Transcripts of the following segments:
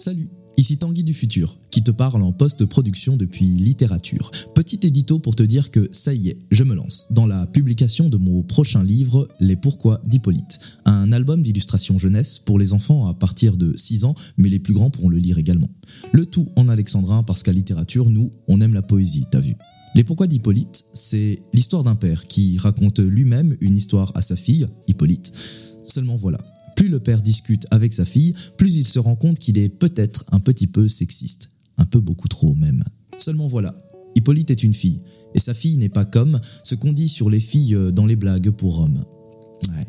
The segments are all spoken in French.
Salut, ici Tanguy du futur, qui te parle en post-production depuis littérature. Petit édito pour te dire que ça y est, je me lance dans la publication de mon prochain livre, Les Pourquoi d'Hippolyte, un album d'illustration jeunesse pour les enfants à partir de 6 ans, mais les plus grands pourront le lire également. Le tout en alexandrin parce qu'à littérature, nous, on aime la poésie, t'as vu. Les Pourquoi d'Hippolyte, c'est l'histoire d'un père qui raconte lui-même une histoire à sa fille, Hippolyte. Seulement voilà, plus le père discute avec sa fille, plus il se rend compte qu'il est peut-être un petit peu sexiste. Un peu beaucoup trop même. Seulement voilà, Hippolyte est une fille, et sa fille n'est pas comme ce qu'on dit sur les filles dans les blagues pour hommes. Ouais.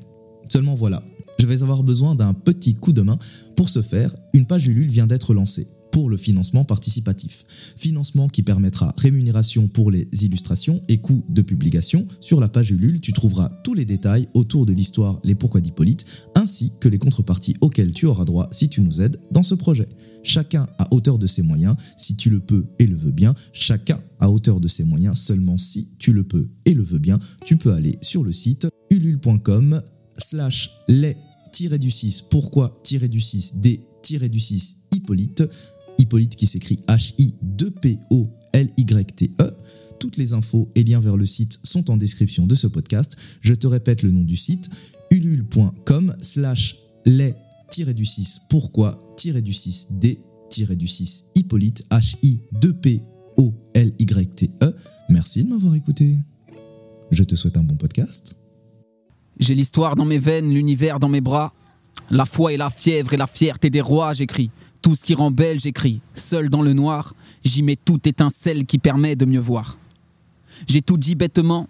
Seulement voilà, je vais avoir besoin d'un petit coup de main. Pour ce faire, une page Ulule vient d'être lancée pour le financement participatif. Financement qui permettra rémunération pour les illustrations et coûts de publication. Sur la page Ulule, tu trouveras tous les détails autour de l'histoire Les Pourquoi d'Hippolyte, ainsi que les contreparties auxquelles tu auras droit si tu nous aides dans ce projet. Chacun à hauteur de ses moyens, si tu le peux et le veux bien. Chacun à hauteur de ses moyens, seulement si tu le peux et le veux bien. Tu peux aller sur le site ulule.com slash les-du-6 pourquoi-du-6 d-du-6 Hippolyte Hippolyte qui s'écrit H-I-2-P-O-L-Y-T-E. Toutes les infos et liens vers le site sont en description de ce podcast. Je te répète le nom du site ulule.com slash les-du-6 pourquoi-du-6 d-du-6 Hippolyte H-I-2-P-O-L-Y-T-E. Merci de m'avoir écouté. Je te souhaite un bon podcast. J'ai l'histoire dans mes veines, l'univers dans mes bras. La foi et la fièvre et la fierté des rois, j'écris. Tout ce qui rend belle, j'écris. Seul dans le noir, j'y mets toute étincelle qui permet de mieux voir. J'ai tout dit bêtement,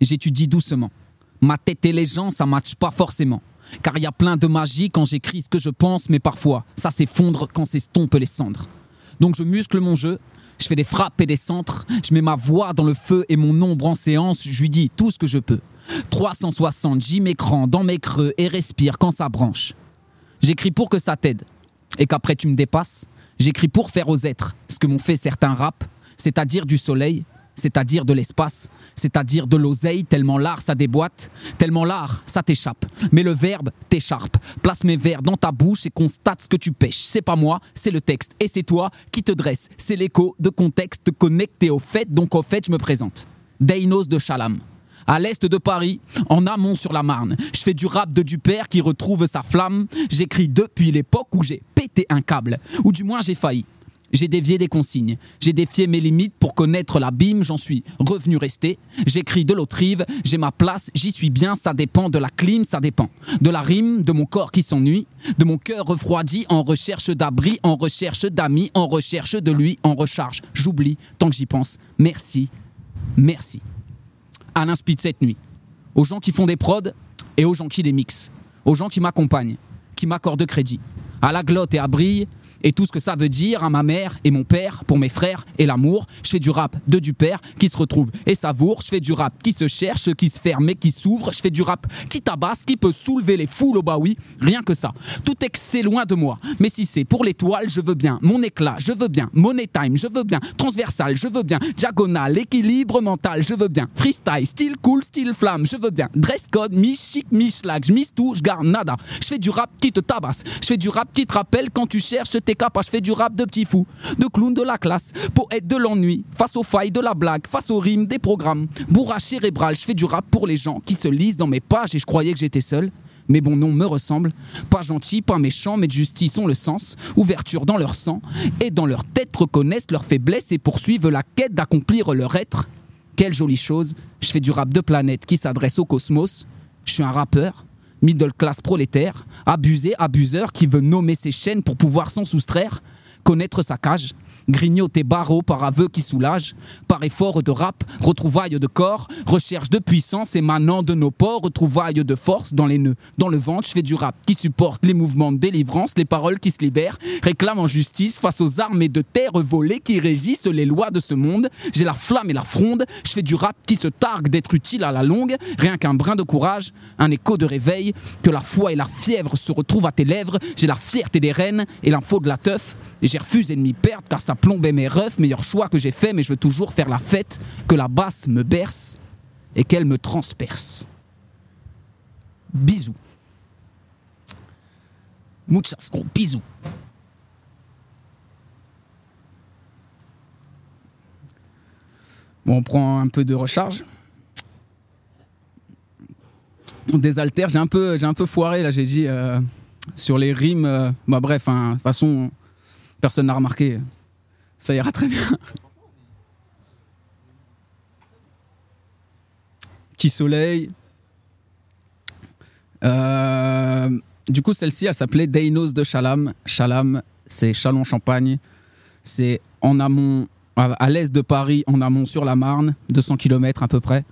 j'étudie doucement. Ma tête et les gens, ça matche pas forcément. Car il y a plein de magie quand j'écris ce que je pense, mais parfois, ça s'effondre quand s'estompent les cendres. Donc je muscle mon jeu, je fais des frappes et des centres, je mets ma voix dans le feu et mon ombre en séance, je lui dis tout ce que je peux. 360, j'y m'écran dans mes creux et respire quand ça branche. J'écris pour que ça t'aide et qu'après tu me dépasses. J'écris pour faire aux êtres ce que m'ont fait certains raps, c'est-à-dire du soleil, c'est-à-dire de l'espace, c'est-à-dire de l'oseille, tellement l'art ça déboîte, tellement l'art ça t'échappe. Mais le verbe t'écharpe. Place mes vers dans ta bouche et constate ce que tu pêches. C'est pas moi, c'est le texte. Et c'est toi qui te dresse. C'est l'écho de contexte connecté au fait, donc au fait je me présente. Deinos de Chalam à l'est de Paris, en amont sur la Marne. Je fais du rap de Dupère qui retrouve sa flamme. J'écris depuis l'époque où j'ai pété un câble, ou du moins j'ai failli. J'ai dévié des consignes, j'ai défié mes limites pour connaître l'abîme, j'en suis revenu rester. J'écris de l'autre rive, j'ai ma place, j'y suis bien, ça dépend de la clim, ça dépend. De la rime, de mon corps qui s'ennuie, de mon cœur refroidi en recherche d'abri, en recherche d'amis, en recherche de lui, en recharge. J'oublie tant que j'y pense. Merci, merci. Alain Speed cette nuit. Aux gens qui font des prods et aux gens qui les mixent. Aux gens qui m'accompagnent, qui m'accordent crédit. À la glotte et à brille, et tout ce que ça veut dire à ma mère et mon père, pour mes frères et l'amour. Je fais du rap de du père qui se retrouve et savoure. Je fais du rap qui se cherche, qui se ferme et qui s'ouvre. Je fais du rap qui tabasse, qui peut soulever les foules au bah oui. Rien que ça. Tout excès loin de moi. Mais si c'est pour l'étoile, je veux bien. Mon éclat, je veux bien. Money time, je veux bien. Transversal, je veux bien. Diagonale, équilibre mental, je veux bien. Freestyle, style cool, style flamme, je veux bien. Dress code, mi chic, mi schlag, je mise tout, je garde nada. Je fais du rap qui te tabasse. Je fais du rap qui te rappelle quand tu cherches tes Je fais du rap de petit fou, de clown de la classe, poète de l'ennui, face aux failles de la blague, face aux rimes des programmes. Bourrage cérébral, je fais du rap pour les gens qui se lisent dans mes pages et je croyais que j'étais seul. Mais bon nom me ressemble, pas gentil, pas méchant, mais de justice ont le sens, ouverture dans leur sang, et dans leur tête reconnaissent leurs faiblesses et poursuivent la quête d'accomplir leur être. Quelle jolie chose, je fais du rap de planète qui s'adresse au cosmos, je suis un rappeur, middle class prolétaire, abusé, abuseur qui veut nommer ses chaînes pour pouvoir s'en soustraire, connaître sa cage, grignoter barreaux par aveu qui soulage, par effort de rap, retrouvailles de corps, recherche de puissance émanant de nos ports, retrouvailles de force dans les nœuds, dans le ventre, je fais du rap qui supporte les mouvements de délivrance, les paroles qui se libèrent, réclament en justice face aux armées de terre volées qui régissent les lois de ce monde, j'ai la flamme et la fronde, je fais du rap qui se targue d'être utile à la longue, rien qu'un brin de courage, un écho de réveil, que la foi et la fièvre se retrouvent à tes lèvres, j'ai la fierté des reines et l'info de la teuf, j'ai refusé de m'y perdre car ça plombait mes refs, meilleur choix que j'ai fait, mais je veux toujours faire la fête, que la basse me berce et qu'elle me transperce. Bisous. Muchas bisous. Bon, on prend un peu de recharge. On désaltère. J'ai un peu, un peu foiré là. J'ai dit euh, sur les rimes. Euh, bah bref, hein, de toute façon, personne n'a remarqué. Ça ira très bien. Petit soleil. Euh, du coup, celle-ci, elle s'appelait Deinos de Chalam. Chalam, c'est Chalon-Champagne. C'est en amont, à l'est de Paris, en amont sur la Marne, 200 km à peu près.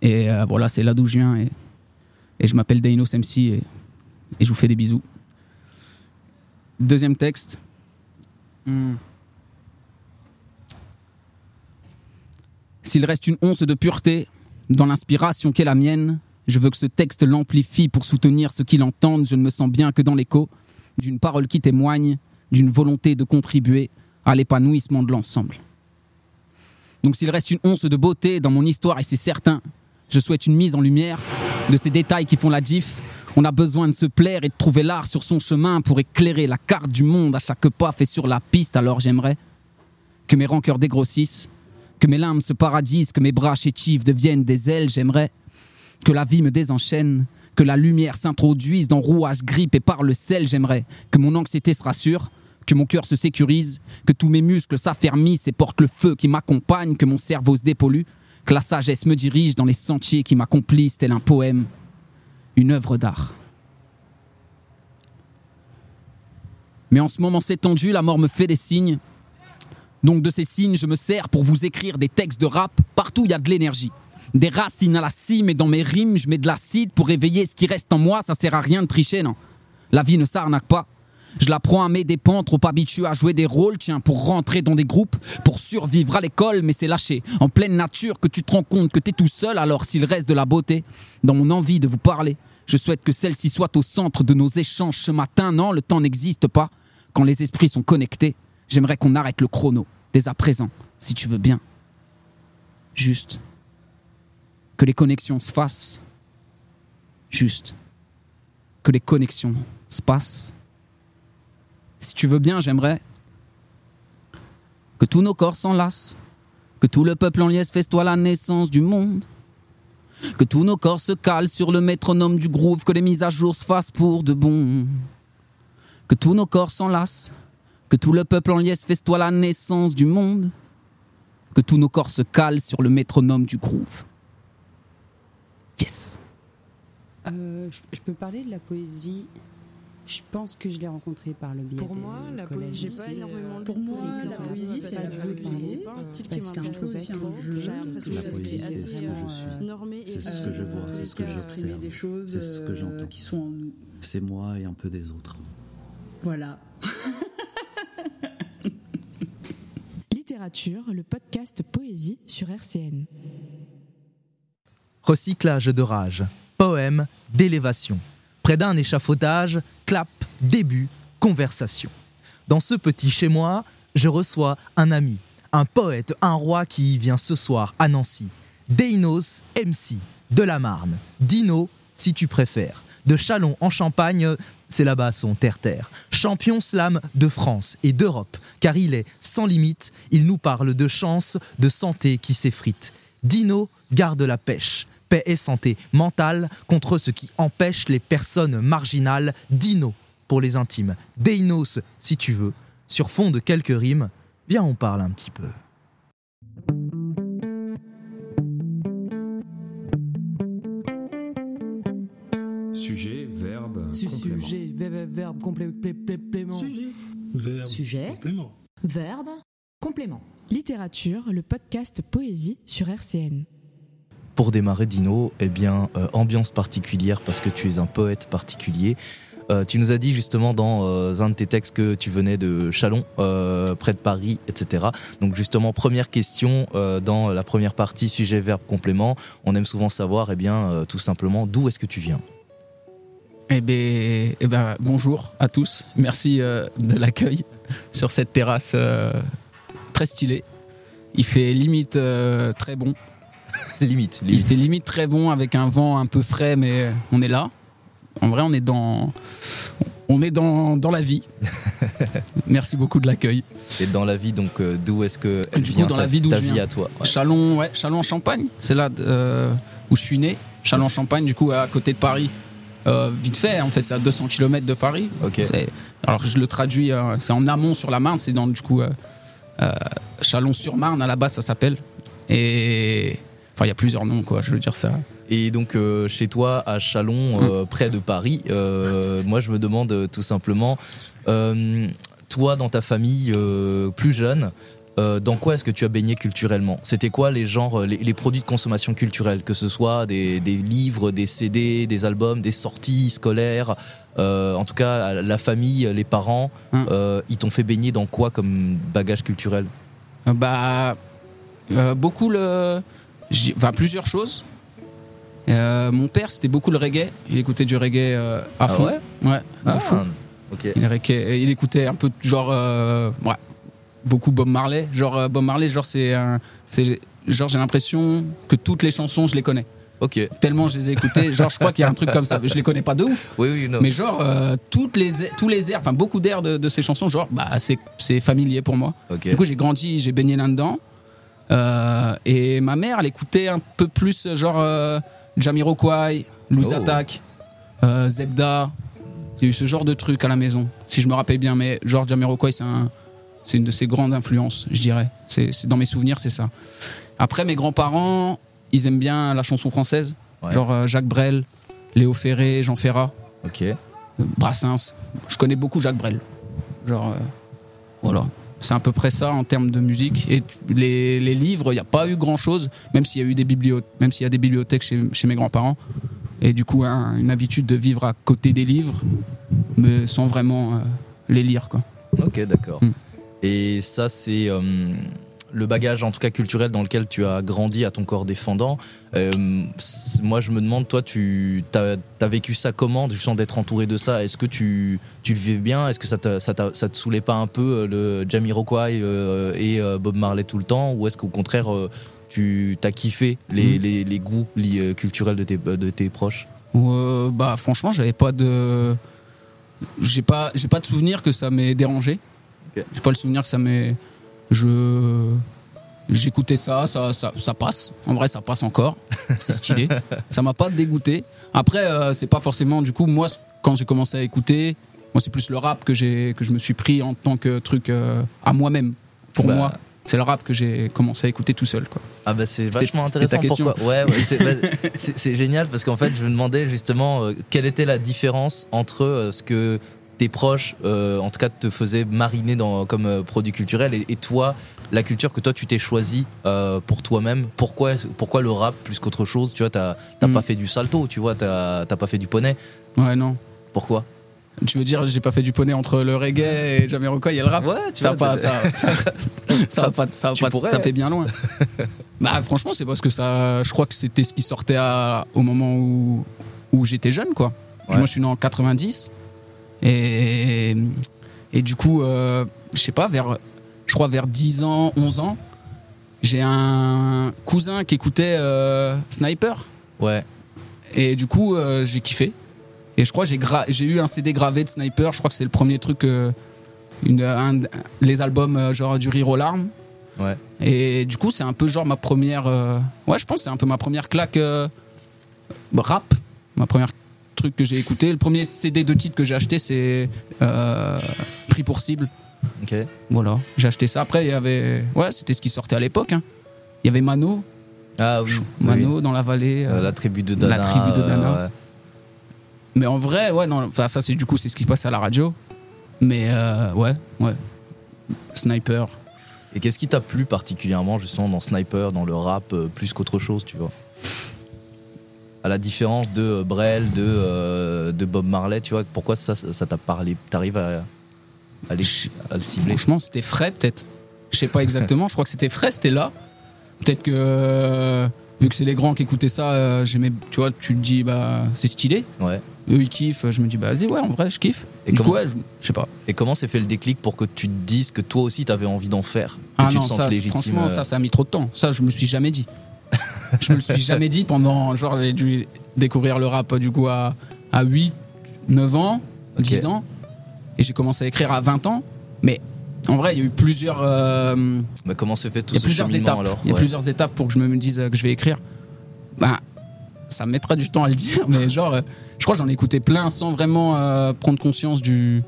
Et euh, voilà, c'est là d'où je viens. Et, je m'appelle Deinos MC et je vous fais des bisous. Deuxième texte. Hmm. S'il reste une once de pureté dans l'inspiration qu'est la mienne, je veux que ce texte l'amplifie pour soutenir ceux qui l'entendent. Je ne me sens bien que dans l'écho d'une parole qui témoigne d'une volonté de contribuer à l'épanouissement de l'ensemble. Donc s'il reste une once de beauté dans mon histoire, et c'est certain, je souhaite une mise en lumière de ces détails qui font la diff. On a besoin de se plaire et de trouver l'art sur son chemin pour éclairer la carte du monde à chaque pas fait sur la piste. Alors j'aimerais que mes rancœurs dégrossissent, que mes larmes se paradisent, que mes bras chétifs deviennent des ailes. J'aimerais que la vie me désenchaîne, que la lumière s'introduise dans rouage grippe et par le sel. J'aimerais que mon anxiété se rassure, que mon cœur se sécurise, que tous mes muscles s'affermissent et portent le feu qui m'accompagne, que mon cerveau se dépollue, que la sagesse me dirige dans les sentiers qui m'accomplissent tel un poème, une œuvre d'art. Mais en ce moment c'est tendu, la mort me fait des signes. Donc de ces signes, je me sers pour vous écrire des textes de rap. Partout, il y a de l'énergie. Des racines à la cime et dans mes rimes, je mets de l'acide pour réveiller ce qui reste en moi. Ça sert à rien de tricher, non. La vie ne s'arnaque pas. Je la prends à mes dépens, trop habitué à jouer des rôles, tiens, pour rentrer dans des groupes, pour survivre à l'école, mais c'est lâché. En pleine nature que tu te rends compte que t'es tout seul, alors s'il reste de la beauté dans mon envie de vous parler, je souhaite que celle-ci soit au centre de nos échanges ce matin. Non, le temps n'existe pas. Quand les esprits sont connectés, j'aimerais qu'on arrête le chrono, dès à présent, si tu veux bien. Juste. Que les connexions se fassent. Juste. Que les connexions se passent. Si tu veux bien, j'aimerais que tous nos corps s'enlacent, que tout le peuple en liesse festoie la naissance du monde, que tous nos corps se calent sur le métronome du groove, que les mises à jour se fassent pour de bon, que tous nos corps s'enlacent, que tout le peuple en liesse festoie la naissance du monde, que tous nos corps se calent sur le métronome du groove. Yes. Euh, je, je peux parler de la poésie? Je pense que je l'ai rencontrée par le biais Pour des moi, la poésie, lycées. c'est énormément de Pour moi, la poésie, c'est la c'est poésie. pas un style qui Parce qu'un m'intéresse J'ai l'impression la poésie, c'est ce que euh, je suis. normé C'est ce que je vois, c'est ce que j'observe, des choses c'est ce que euh, j'entends. qui sont en nous. C'est moi et un peu des autres. Voilà. Littérature, le podcast Poésie sur RCN. Recyclage de rage, poème d'élévation. Près d'un échafaudage, clap, début, conversation. Dans ce petit chez moi, je reçois un ami, un poète, un roi qui vient ce soir à Nancy. Deinos MC, de la Marne. Dino, si tu préfères. De Chalon en Champagne, c'est là-bas son terre-terre. Champion slam de France et d'Europe, car il est sans limite, il nous parle de chance, de santé qui s'effrite. Dino garde la pêche, paix et santé mentale contre ce qui empêche les personnes marginales. Dino pour les intimes. Deinos si tu veux. Sur fond de quelques rimes, viens on parle un petit peu. Sujet, verbe, Su- complément. Sujet, ver- ver- verbe, complé- plé- plé- plément. Verbe, Sujet, complément. verbe, complément. Littérature, le podcast Poésie sur RCN. Pour démarrer, Dino, eh bien, euh, ambiance particulière parce que tu es un poète particulier. Euh, tu nous as dit justement dans euh, un de tes textes que tu venais de Chalon, près de Paris, etc. Donc justement, première question dans la première partie, sujet, verbe, complément. On aime souvent savoir, eh bien, tout simplement, d'où est-ce que tu viens? Eh ben, eh ben, bonjour à tous. Merci de l'accueil sur cette terrasse très stylée. Il fait limite très bon. Limite, Il limite. fait limite très bon avec un vent un peu frais, mais on est là. En vrai, on est dans, on est dans, dans la vie. Merci beaucoup de l'accueil. Et dans la vie, donc, euh, d'où est-ce que elle Du coup, dans ta, la vie d'où ta je vie à toi Ouais. Chalon, ouais, Chalon en Champagne, c'est là euh, où je suis né. Chalon en Champagne, du coup, à côté de Paris. Euh, vite fait, en fait, c'est à 200 km de Paris. Ok. C'est- Alors, je le traduis, c'est en amont sur la Marne, c'est dans, du coup, Chalon-sur-Marne, à la base, ça s'appelle. Et. Enfin, il y a plusieurs noms, quoi, je veux dire ça. Et donc, euh, chez toi, à Chalon, Mm. euh, près de Paris, euh, moi, je me demande tout simplement, toi, dans ta famille plus jeune, dans quoi est-ce que tu as baigné culturellement? C'était quoi les genres, les, les produits de consommation culturelle? Que ce soit des, des livres, des CD, des albums, des sorties scolaires, en tout cas, la famille, les parents, euh, ils t'ont fait baigner dans quoi comme bagage culturel? Bah, beaucoup le, enfin plusieurs choses. Euh, mon père, c'était beaucoup le reggae. Il écoutait du reggae euh, à Ah fond. ouais à fond. ok. Il, reggae- il écoutait un peu genre, euh, ouais, beaucoup Bob Marley. Genre euh, Bob Marley, genre c'est, un- c'est, genre j'ai l'impression que toutes les chansons je les connais. Ok. Tellement je les ai écoutées. Genre je crois qu'il y a un truc comme ça. Je les connais pas de ouf. Oui, oui, non. Mais genre, euh, toutes les, tous les airs, enfin beaucoup d'airs de, de ces chansons, genre, bah, c'est, c'est familier pour moi. Ok. Du coup, j'ai grandi, j'ai baigné là-dedans. Euh, et ma mère, elle écoutait un peu plus, genre, euh, Jamiroquai, Loose Oh. Attack, euh, Zebda. Il y a eu ce genre de trucs à la maison, si je me rappelle bien. Mais genre, Jamiroquai, c'est un, c'est une de ses grandes influences, je dirais. C'est, dans mes souvenirs, c'est ça. Après, mes grands-parents, ils aiment bien la chanson française. Ouais. Genre euh, Jacques Brel, Léo Ferré, Jean Ferrat. Ok. Euh, Brassens. Je connais beaucoup Jacques Brel. Genre, voilà. C'est à peu près ça en termes de musique. Et les, les livres, il n'y a pas eu grand chose, même s'il y a eu des bibliothèques, même s'il y a des bibliothèques chez, chez mes grands-parents. Et du coup, un- une habitude de vivre à côté des livres, mais sans vraiment euh, les lire, quoi. Ok, d'accord. Mm. Et ça, c'est euh, le bagage, en tout cas culturel, dans lequel tu as grandi à ton corps défendant. Euh, moi, je me demande, toi, tu as, vécu ça comment, du sens d'être entouré de ça? Est-ce que tu, tu le vivais bien? Est-ce que ça, ça, te saoulait pas un peu euh, le Jamiroquai euh, et euh, Bob Marley tout le temps? Ou est-ce qu'au contraire, tu as kiffé les, Mm. les, les goûts culturels de tes, de tes proches? Euh, bah, franchement, j'avais pas de. J'ai pas, j'ai pas de souvenir que ça m'ait dérangé. Ok. J'ai pas le souvenir que ça m'ait. Je. J'écoutais ça, ça, ça, ça passe. En vrai, ça passe encore. C'est stylé. ça m'a pas dégoûté. Après, euh, c'est pas forcément. Du coup, moi, quand j'ai commencé à écouter, moi, c'est plus le rap que j'ai, que je me suis pris en tant que truc euh, à moi-même. Pour Bah. moi, c'est le rap que j'ai commencé à écouter tout seul, quoi. Ah bah c'est vachement c'était ta intéressant. question. Pourquoi Ouais, ouais, c'est bah, c'est génial parce qu'en fait je me demandais justement euh, quelle était la différence entre euh, ce que tes proches, euh, en tout cas, te faisaient mariner dans, comme euh, produit culturel et, et toi, la culture que toi tu t'es choisi euh, pour toi-même. Pourquoi, pourquoi le rap plus qu'autre chose? Tu vois, t'as t'as Mm. pas fait du salto, tu vois, t'as t'as pas fait du poney. Ouais, non. Pourquoi? Tu veux dire, j'ai pas fait du poney entre le reggae et Jamiroquai, il y a le rap? Ouais, tu ça vois, pas, ça, ça, ça va pas, ça pas pourrais. taper bien loin. bah franchement, c'est parce que ça, je crois que c'était ce qui sortait à- au moment où, où j'étais jeune, quoi. Ouais. Moi, je suis né en 90 et et du coup, euh, je sais pas, vers, je crois vers 10 ans, 11 ans, j'ai un cousin qui écoutait euh, Sniper. Ouais. Et du coup, euh, j'ai kiffé. Et je crois j'ai j'ai eu un CD gravé de Sniper. Je crois que c'est le premier truc, une, un- les albums genre du rire aux larmes. Ouais. Et du coup, c'est un peu genre ma première. ouais, je pense que c'est un peu ma première claque rap. Ma première truc que j'ai écouté. Le premier CD de titre que j'ai acheté, c'est euh, Prix pour cible. Ok. Voilà, j'ai acheté ça. Après, il y avait. Ouais, c'était ce qui sortait à l'époque. hein. Il y avait Mano. Ah oui. oui. Mano dans la vallée. Euh, euh, la tribu de Dana. la tribu de Dana. ouais. Mais en vrai, ouais, non, enfin, ça, c'est du coup, c'est ce qui se passe à la radio. Mais ouais, ouais. Sniper. Et qu'est-ce qui t'a plu particulièrement justement dans Sniper, dans le rap, euh, plus qu'autre chose, tu vois? À la différence de euh, Brel, de, euh, de Bob Marley, tu vois, pourquoi ça ça t'a parlé T'arrives à, à, les- à le cibler? Franchement, c'était frais, peut-être. Je sais pas exactement, je crois que c'était frais, c'était là. Peut-être que, euh, vu que c'est les grands qui écoutaient ça, euh, j'aimais, tu vois, tu te dis, bah, c'est stylé. Ouais. Eux, ils kiffent, je me dis, bah, vas-y, ouais, en vrai, je kiffe. Et du comment- coup, ouais, je je sais pas. Et comment s'est fait le déclic pour que tu te dises que toi aussi t'avais envie d'en faire? Que Ah tu non, te ça, légitime franchement, ça, ça a mis trop de temps. Ça, je me suis jamais dit. Je me le suis jamais dit pendant, genre, j'ai dû découvrir le rap, du coup, à, à 8, 9 ans, Ok. 10 ans. et j'ai commencé à écrire à 20 ans. Mais en vrai, il y a eu plusieurs, euh, Bah, comment s'est fait tout y a ce plusieurs cheminement étapes. alors Il y a Ouais. plusieurs étapes pour que je me dise que je vais écrire. Ben, ça me mettra du temps à le dire, mais genre, je crois que j'en ai écouté plein sans vraiment euh, prendre conscience du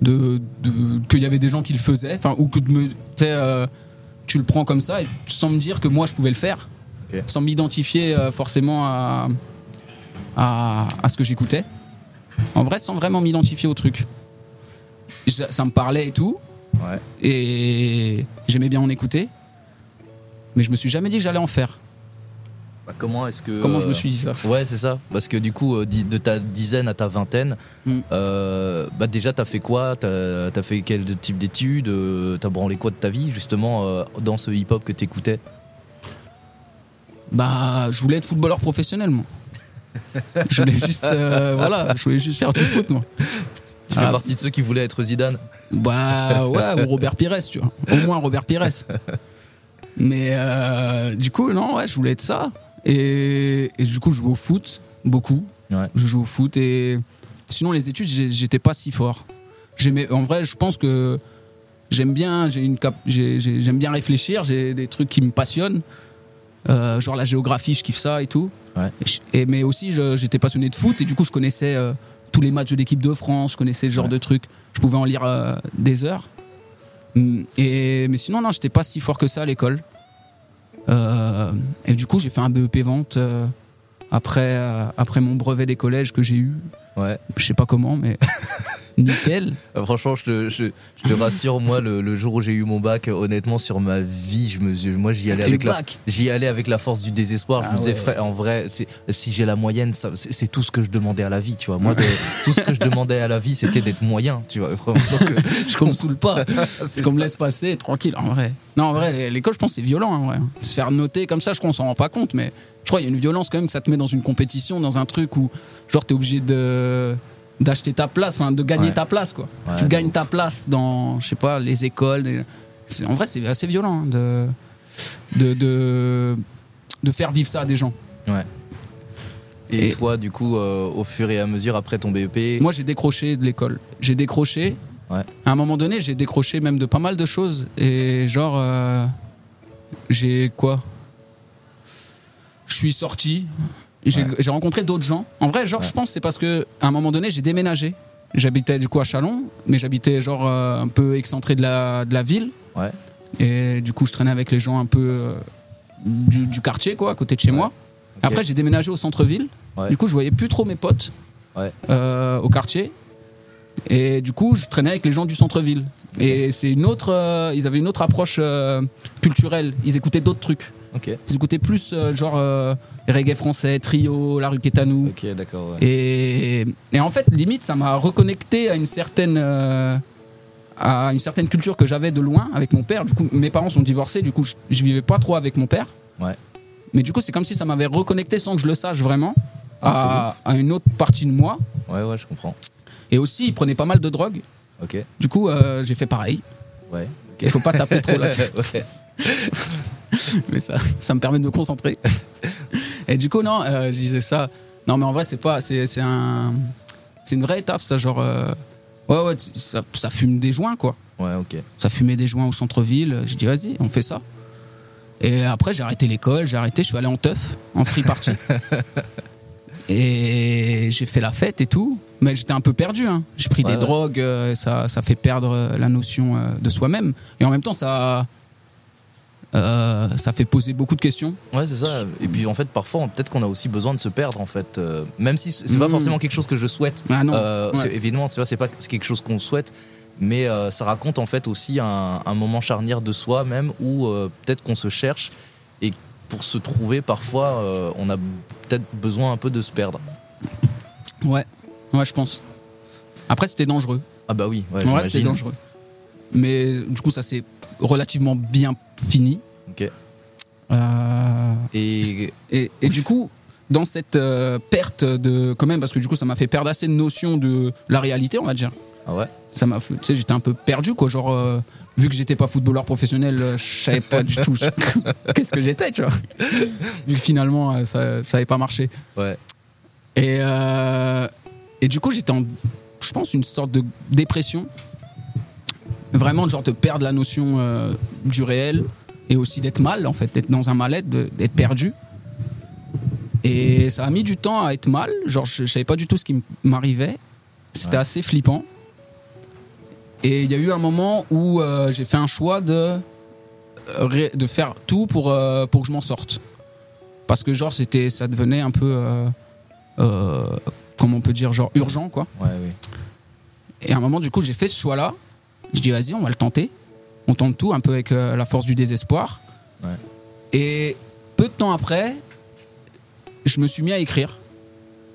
de, de- qu'il y avait des gens qui le faisaient, enfin ou que de me, euh, tu le prends comme ça et sans me dire que moi je pouvais le faire, Sans m'identifier euh, forcément à, à à ce que j'écoutais. En vrai, sans vraiment m'identifier au truc. Je- ça me parlait et tout, Ouais. et j'aimais bien en écouter, mais je me suis jamais dit que j'allais en faire. Bah, comment est-ce que. Comment je me suis dit ça Ouais, c'est ça. Parce que du coup, euh, de ta dizaine à ta vingtaine, Mm. euh, bah déjà, t'as fait quoi? T'as as fait quel type d'études? T'as branlé quoi de ta vie, justement, euh, dans ce hip-hop que t'écoutais? Bah, je voulais être footballeur professionnel, moi. je voulais juste, euh, voilà, je voulais juste faire du foot, moi. Tu Ah. fais partie de ceux qui voulaient être Zidane Bah ouais, ou Robert Pires, tu vois. Au moins Robert Pires. Mais euh, du coup, non, ouais, je voulais être ça. Et, et du coup, je joue au foot, beaucoup. Ouais. Je joue au foot et sinon les études, j'étais pas si fort. J'aimais, en vrai, je pense que j'aime bien, j'ai une cap, j'ai- j'ai- j'aime bien réfléchir, j'ai des trucs qui me passionnent. Euh, genre la géographie, je kiffe ça et tout. Ouais. Et je- Et, mais aussi, j'étais passionné de foot et du coup, je connaissais euh, tous les matchs de l'équipe de France, je connaissais ce genre Ouais. de trucs. Je pouvais en lire euh, des heures. Mm, Et, mais sinon, non, j'étais pas si fort que ça à l'école. Et du coup, j'ai fait un BEP vente après, après mon brevet des collèges que j'ai eu. Ouais. Je sais pas comment, mais nickel. Euh, Franchement, je te, je, je te rassure, moi, le, le jour où j'ai eu mon bac, euh, honnêtement, sur ma vie, je me, moi, j'y allais avec la, j'y allais avec la force du désespoir. Je Ah me disais, ouais. frère, en vrai, si j'ai la moyenne, ça- c'est c'est tout ce que je demandais à la vie, tu vois. Moi, de- tout ce que je demandais à la vie, c'était d'être moyen, tu vois. Vraiment, donc, euh, Je qu'on me saoule pas. c'est qu'on me laisse passer tranquille, en vrai. Non, en vrai, l'école, je pense, c'est violent, en vrai. Se faire noter comme ça, je crois, on s'en rend pas compte, mais je crois qu'il y a une violence quand même que ça te met dans une compétition, dans un truc où, genre, t'es obligé de d'acheter ta place, enfin, de gagner Ouais. ta place, quoi. Ouais, tu gagnes ouf. ta place dans, je sais pas, les écoles. les- En vrai, c'est assez violent hein, de, de, de, de faire vivre ça à des gens. Ouais. Et, Et- toi, du coup, euh, au fur et à mesure, après ton BEP, Moi, j'ai décroché de l'école. J'ai décroché. Ouais. À un moment donné, j'ai décroché même de pas mal de choses. Et genre, euh, j'ai quoi? Je suis sorti. J'ai Ouais. rencontré d'autres gens. En vrai, genre, Ouais. je pense que c'est parce que à un moment donné, j'ai déménagé. J'habitais du coup à Chalon, mais j'habitais genre euh, un peu excentré de la, de la ville. Ouais. Et du coup, je traînais avec les gens un peu euh, du, du quartier, quoi, à côté de chez moi. Après, j'ai déménagé au centre-ville. Du coup, je voyais plus trop mes potes euh, au quartier. Et du coup, je traînais avec les gens du centre-ville. Et c'est une autre. ils avaient une autre approche culturelle. Ils écoutaient d'autres trucs. Ok, Ils écoutaient plus euh, genre euh, reggae français, trio, la rue Quétanou. ok, d'accord, ouais. Et, et en fait, limite, ça m'a reconnecté à une certaine. euh, à une certaine culture que j'avais de loin avec mon père. Du coup, mes parents sont divorcés, du coup, je, je vivais pas trop avec mon père. Ouais. Mais du coup, c'est comme si ça m'avait reconnecté sans que je le sache vraiment Ah, à, à une autre partie de moi. Ouais, ouais, je comprends. Et aussi, il prenait pas mal de drogue. Ok, Du coup, j'ai fait pareil. ouais. Il faut pas taper trop là-dessus. ouais. mais ça, ça me permet de me concentrer. Et du coup, non, euh, je disais ça. Non, mais en vrai, c'est pas, c'est, c'est un, c'est une vraie étape, ça, genre, euh, ouais, ouais, ça, ça fume des joints, quoi. Ouais, ok. Ça fumait des joints au centre-ville. J'ai dit, vas-y, on fait ça. Et après, j'ai arrêté l'école, j'ai arrêté, je suis allé en teuf, en free party. et j'ai fait la fête et tout. Mais j'étais un peu perdu. Hein. J'ai pris Ouais, des ouais. drogues, euh, ça, ça fait perdre la notion de soi-même. Et en même temps, ça, euh, ça fait poser beaucoup de questions. Ouais, c'est ça. Et puis en fait, parfois, peut-être qu'on a aussi besoin de se perdre en fait. Euh, même si c'est pas Mm. forcément quelque chose que je souhaite. Ah non. Euh, Ouais. Évidemment, c'est pas, quelque chose qu'on souhaite. Mais ça raconte en fait aussi un, un moment charnière de soi même où peut-être qu'on se cherche et pour se trouver parfois on a peut-être besoin un peu de se perdre. Ouais, ouais, je pense. Après, c'était dangereux. Ah bah oui, ouais, c'était dangereux. Mais du coup, ça s'est relativement bien fini. Ok. Euh, Et Et, et du coup, dans cette euh, perte de. Quand même, parce que du coup, ça m'a fait perdre assez de notions de la réalité, on va dire. ah ouais, Ça m'a fait- Tu sais, j'étais un peu perdu, quoi. Genre, euh, vu que j'étais pas footballeur professionnel, euh, je savais pas du tout qu'est-ce que j'étais, tu vois. Vu que finalement, ça, ça avait pas marché. ouais, Et, euh, et du coup, j'étais en je pense, une sorte de dépression. Vraiment, genre, de perdre la notion euh, du réel et aussi d'être mal, en fait, d'être dans un mal-être, d'être perdu. Et ça a mis du temps à être mal. Genre, je, je savais pas du tout ce qui m'arrivait. C'était assez flippant. Et il y a eu un moment où euh, j'ai fait un choix de, euh, de faire tout pour, euh, pour que je m'en sorte. Parce que, genre, c'était, ça devenait un peu. comment on peut dire Genre urgent, quoi. Ouais, oui. Et à un moment, du coup, j'ai fait ce choix-là. Je dis, vas-y, on va le tenter. On tente tout, un peu avec euh, la force du désespoir. Ouais. Et peu de temps après, je me suis mis à écrire.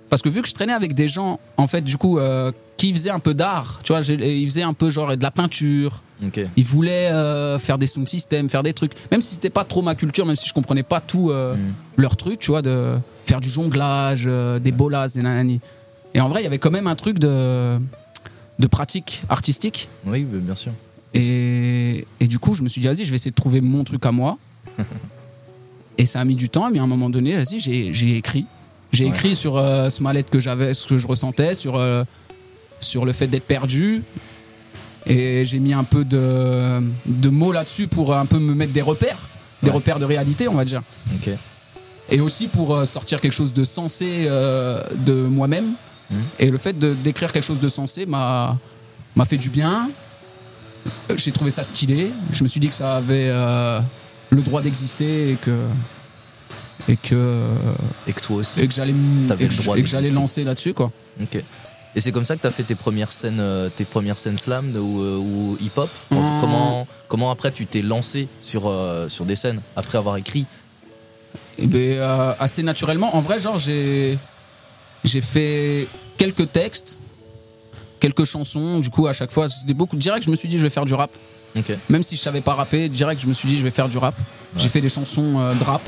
Parce que vu que je traînais avec des gens, en fait, du coup, euh, qui faisaient un peu d'art, tu vois, ils faisaient un peu genre de la peinture, ils voulaient euh, faire des sound systems, faire des trucs. Même si c'était pas trop ma culture, même si je comprenais pas tout euh, Mm. leur truc, tu vois, de faire du jonglage, des bolas, des nanani. Et en vrai, il y avait quand même un truc de, de pratique artistique. Oui, bien sûr. Et, et du coup, je me suis dit, vas-y, je vais essayer de trouver mon truc à moi. et ça a mis du temps, mais à un moment donné, vas-y, j'ai j'ai écrit. J'ai Ouais. écrit sur euh, ce mal-être que j'avais, ce que je ressentais, sur, euh, sur le fait d'être perdu. Et j'ai mis un peu de, de mots là-dessus pour un peu me mettre des repères, des Ouais. repères de réalité, on va dire. Et aussi pour euh, sortir quelque chose de sensé euh, de moi-même. Mhm. Et le fait d'écrire quelque chose de sensé m'a fait du bien. Euh, J'ai trouvé ça stylé. Je me suis dit que ça avait euh, le droit d'exister et que et que Et que toi aussi. et que j'allais et que j'allais lancer là-dessus quoi. Ok. Et c'est comme ça que tu as fait tes premières scènes, euh, tes premières scènes slam ou, ou hip-hop? Mm. comment, comment après tu t'es lancé sur, euh, sur des scènes après avoir écrit? Et ben, euh, assez naturellement. En vrai, genre, j'ai j'ai fait quelques textes, quelques chansons. Du coup, à chaque fois, c'était beaucoup. Direct, je me suis dit, je vais faire du rap. Même si je savais pas rapper, direct, je me suis dit, je vais faire du rap. J'ai fait des chansons euh, de rap.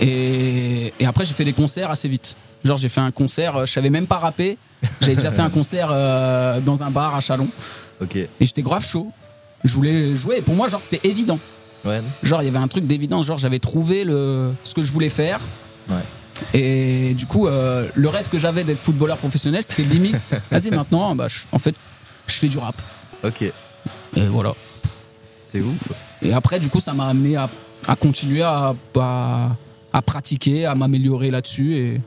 Et, et après, j'ai fait des concerts assez vite. Genre, j'ai fait un concert, euh, je savais même pas rapper. J'avais déjà fait un concert euh, dans un bar à Chalon. Et j'étais grave chaud. Je voulais jouer. Et pour moi, genre, c'était évident. Ouais. Genre, il y avait un truc d'évidence. Genre, j'avais trouvé le, ce que je voulais faire. Ouais. Et du coup, euh, le rêve que j'avais d'être footballeur professionnel, c'était limite. Vas-y, maintenant, bah, je- en fait, je fais du rap. Ok. Et voilà. C'est ouf. Et après, du coup, ça m'a amené à, à continuer à, à, à pratiquer, à m'améliorer là-dessus. Et,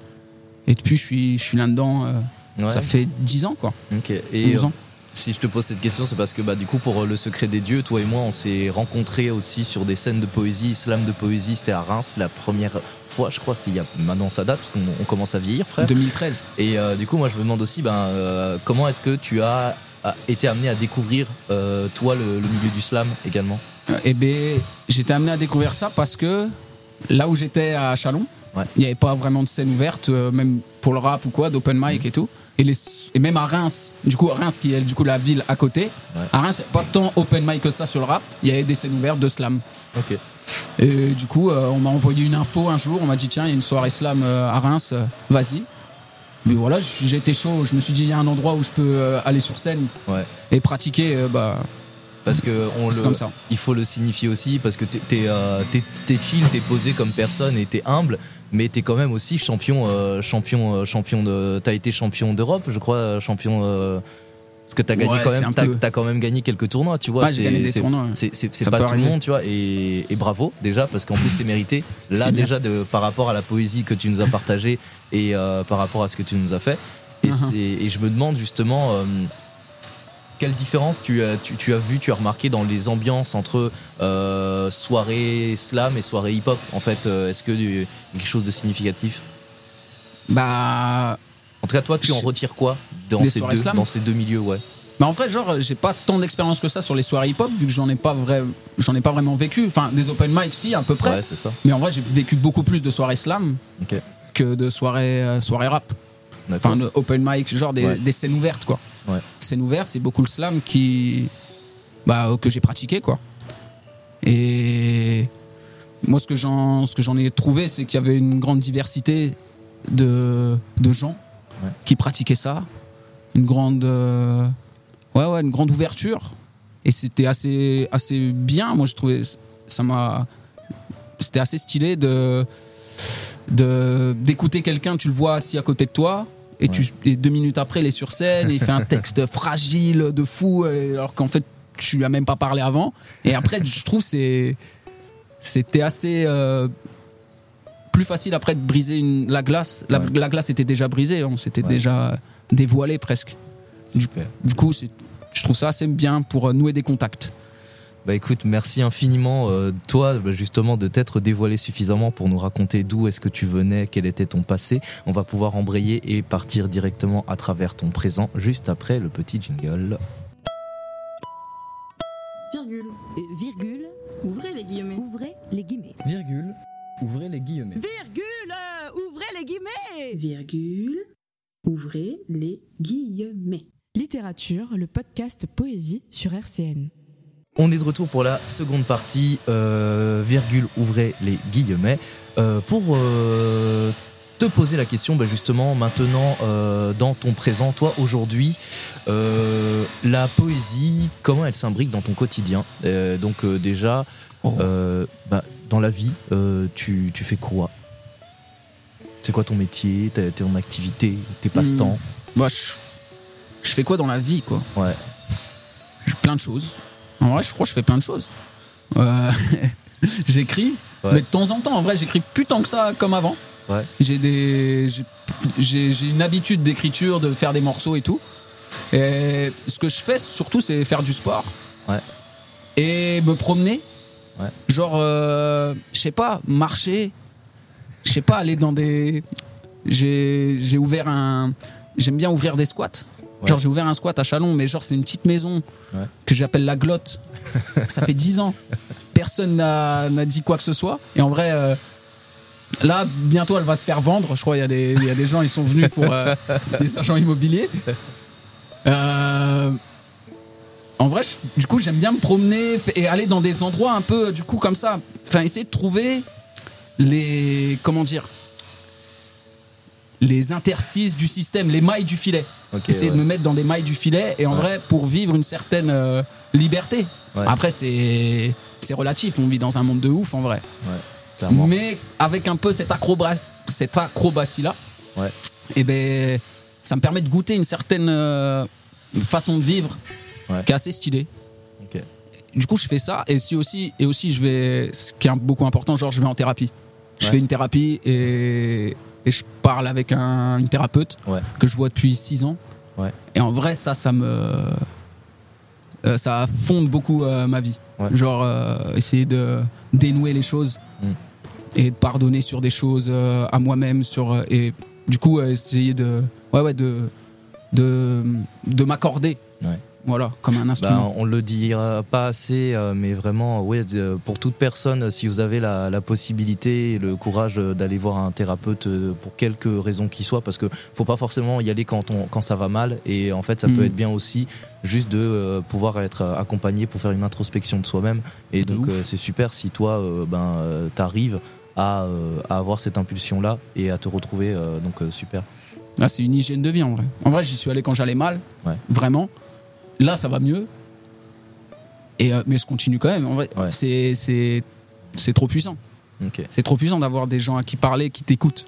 et depuis, je suis, je suis là-dedans. euh, Ouais. Ça fait 10 ans, quoi. Ok. Et 11 ans. Si je te pose cette question, c'est parce que bah, du coup, pour euh, Le Secret des Dieux, toi et moi, on s'est rencontrés aussi sur des scènes de poésie, slam de poésie. C'était à Reims la première fois, je crois. C'est il y a maintenant ça date, parce qu'on on commence à vieillir, frère. 2013. Et euh, du coup, moi, je me demande aussi, ben, euh, comment est-ce que tu as, été amené à découvrir, euh, toi, le, le milieu du slam également? Eh ben, j'étais amené à découvrir ça parce que là où j'étais à Chalon, il Ouais. n'y avait pas vraiment de scène ouverte, même pour le rap ou quoi, d'open mic et tout. Et, les, et même à Reims, du coup, Reims qui est du coup la ville à côté, Ouais. à Reims, pas tant open mic que ça sur le rap, il y avait des scènes ouvertes de slam. Ok. Et du coup, euh, on m'a envoyé une info un jour, on m'a dit tiens, il y a une soirée slam euh, à Reims, euh, vas-y. Mais voilà, j'ai été chaud, je me suis dit il y a un endroit où je peux aller sur scène Ouais. et pratiquer, bah, Parce que on c'est le, comme ça. il faut le signifier aussi, parce que t'es, t'es, euh, chill, t'es posé comme personne et t'es humble, mais t'es quand même aussi champion, euh, champion, euh, champion de. T'as été champion d'Europe, je crois, euh, champion. euh, parce que t'as gagné Ouais, quand même, t'as, peu. quand même gagné quelques tournois, tu vois. Ouais, c'est, ouais. Pas tout le monde, tu vois. Et, et bravo déjà, parce qu'en plus c'est mérité. Là déjà de par rapport à la poésie que tu nous as partagée et par rapport à ce que tu nous as fait. Et, et je me demande justement. Quelle différence tu as, tu, tu as vu, tu as remarqué dans les ambiances entre euh, soirée slam et soirée hip-hop En fait, euh, est-ce que du- quelque chose de significatif? Bah, En tout cas, toi, tu en retires quoi dans ces, deux, slam? dans ces deux milieux ouais? Mais en vrai, genre, j'ai pas tant d'expérience que ça sur les soirées hip-hop, vu que j'en ai pas vrai, j'en ai pas vraiment vécu. Enfin, des open mic, si, à peu près. Ouais, c'est ça. Mais en vrai, j'ai vécu beaucoup plus de soirées slam que de soirées, euh, soirées rap. Enfin, de open mic, genre des, Ouais. des scènes ouvertes, quoi. Ouais. C'est beaucoup le slam qui, bah, que j'ai pratiqué, quoi. Et moi, ce que j'en, ce que j'en ai trouvé, c'est qu'il y avait une grande diversité de, de gens Ouais. qui pratiquaient ça, une grande, euh, ouais, ouais, une grande ouverture. Et c'était assez, assez bien. Moi, je trouvais, ça m'a, c'était assez stylé de, de d'écouter quelqu'un, tu le vois assis à côté de toi, Et, tu, et deux minutes après, il est sur scène, et il fait un texte fragile de fou, et- alors qu'en fait, tu lui as même pas parlé avant. Et après, je trouve c'est c'était assez euh, plus facile après de briser une, la glace. La, Ouais. la glace était déjà brisée, on s'était Ouais. déjà dévoilé presque. Super. Du coup, je trouve ça assez bien pour euh, nouer des contacts. Bah écoute, merci infiniment, euh, toi, bah, justement, de t'être dévoilé suffisamment pour nous raconter d'où est-ce que tu venais, quel était ton passé. On va pouvoir embrayer et partir directement à travers ton présent, juste après le petit jingle. Virgule. virgule. Ouvrez les guillemets. Ouvrez les guillemets. Virgule. Ouvrez les guillemets. Virgule. Ouvrez les guillemets. Virgule. Ouvrez les guillemets. Littérature, le podcast Poésie sur RCN. On est de retour pour la seconde partie, euh, virgule, ouvrez les guillemets, euh, pour euh, te poser la question, bah, justement, maintenant, dans ton présent, toi, aujourd'hui, la poésie, comment elle s'imbrique dans ton quotidien? Donc, déjà, euh, bah, dans la vie, tu, tu fais quoi? C'est quoi ton métier, ta- ton activité, tes passe-temps? Moi, je, je fais quoi dans la vie, quoi? Ouais. Plein de choses. En vrai, je crois que je fais plein de choses. Euh, j'écris, Ouais. mais de temps en temps, en vrai, j'écris plus tant que ça comme avant. Ouais. J'ai des, une habitude d'écriture, de faire des morceaux et tout. Et ce que je fais surtout, c'est faire du sport. Ouais. Et me promener. Genre, euh, je sais pas, marcher. Je sais pas, aller dans des. J'ai ouvert un. J'aime bien ouvrir des squats. Ouais. Genre, j'ai ouvert un squat à Chalon, mais genre, c'est une petite maison Ouais. que j'appelle la glotte. ça fait 10 ans. Personne n'a dit quoi que ce soit. Et en vrai, euh, là, bientôt, elle va se faire vendre. Je crois qu'il y, a des- il y a des gens, ils sont venus pour euh, des agents immobiliers. Euh, en vrai, je- du coup, j'aime bien me promener et aller dans des endroits un peu, du coup, comme ça. Enfin, essayer de trouver les. Comment dire Les interstices du système, les mailles du filet. Ok, Essayer ouais. de me mettre dans des mailles du filet et en Ouais. vrai, pour vivre une certaine euh, liberté. Ouais. Après, c'est. C'est relatif, on vit dans un monde de ouf en vrai. Mais avec un peu cette, cette acrobatie-là, Ouais. et ben, ça me permet de goûter une certaine euh, façon de vivre qui est assez stylée. Du coup, je fais ça et si aussi et aussi je vais, ce qui est beaucoup important, genre je vais en thérapie. Je fais une thérapie et, et je parle avec un, une thérapeute Ouais. que je vois depuis 6 ans. Ouais. Et en vrai, ça, ça me, euh, ça fonde beaucoup euh, ma vie. Ouais. Genre euh, essayer de dénouer les choses Mm. et de pardonner sur des choses à moi-même sur et du coup essayer de ouais ouais de de, de m'accorder. Voilà, comme un Bah, instrument. on le dira pas assez, euh, mais vraiment, ouais, euh, pour toute personne, si vous avez la, la possibilité et le courage d'aller voir un thérapeute euh, pour quelque raison qu'il soit, parce que faut pas forcément y aller quand, on, quand ça va mal, et en fait, ça peut Mm. être bien aussi juste de pouvoir être accompagné pour faire une introspection de soi-même. Et De donc, c'est super si toi, ben, t'arrives à, euh, à avoir cette impulsion-là et à te retrouver, euh, donc euh, super. Ah, c'est une hygiène de vie en vrai. En vrai, j'y suis allé quand j'allais mal, Ouais. vraiment. Là, ça va mieux. Et euh, mais je continue quand même. En vrai, Ouais. c'est c'est c'est trop puissant. C'est trop puissant d'avoir des gens à qui parler, qui t'écoutent.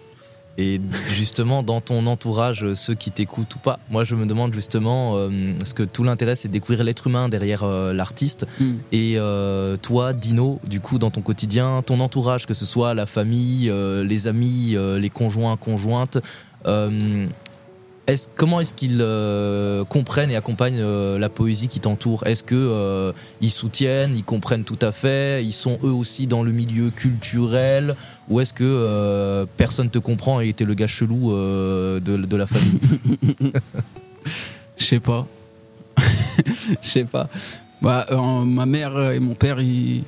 Et justement, dans ton entourage, euh, ceux qui t'écoutent ou pas, moi je me demande justement, euh, parce que tout l'intérêt c'est de découvrir l'être humain derrière euh, l'artiste. Mm. Et euh, toi, Dino, du coup, dans ton quotidien, ton entourage, que ce soit la famille, euh, les amis, euh, les conjoints, conjointes, euh, est comment est-ce qu'ils euh, comprennent et accompagnent euh, la poésie qui t'entoure? Est-ce que euh, ils soutiennent, ils comprennent tout à fait, ils sont eux aussi dans le milieu culturel, ou est-ce que personne te comprend et t'es le gars chelou de, de la famille? Je sais pas. Je sais pas. Bah, ma mère et mon père, ils,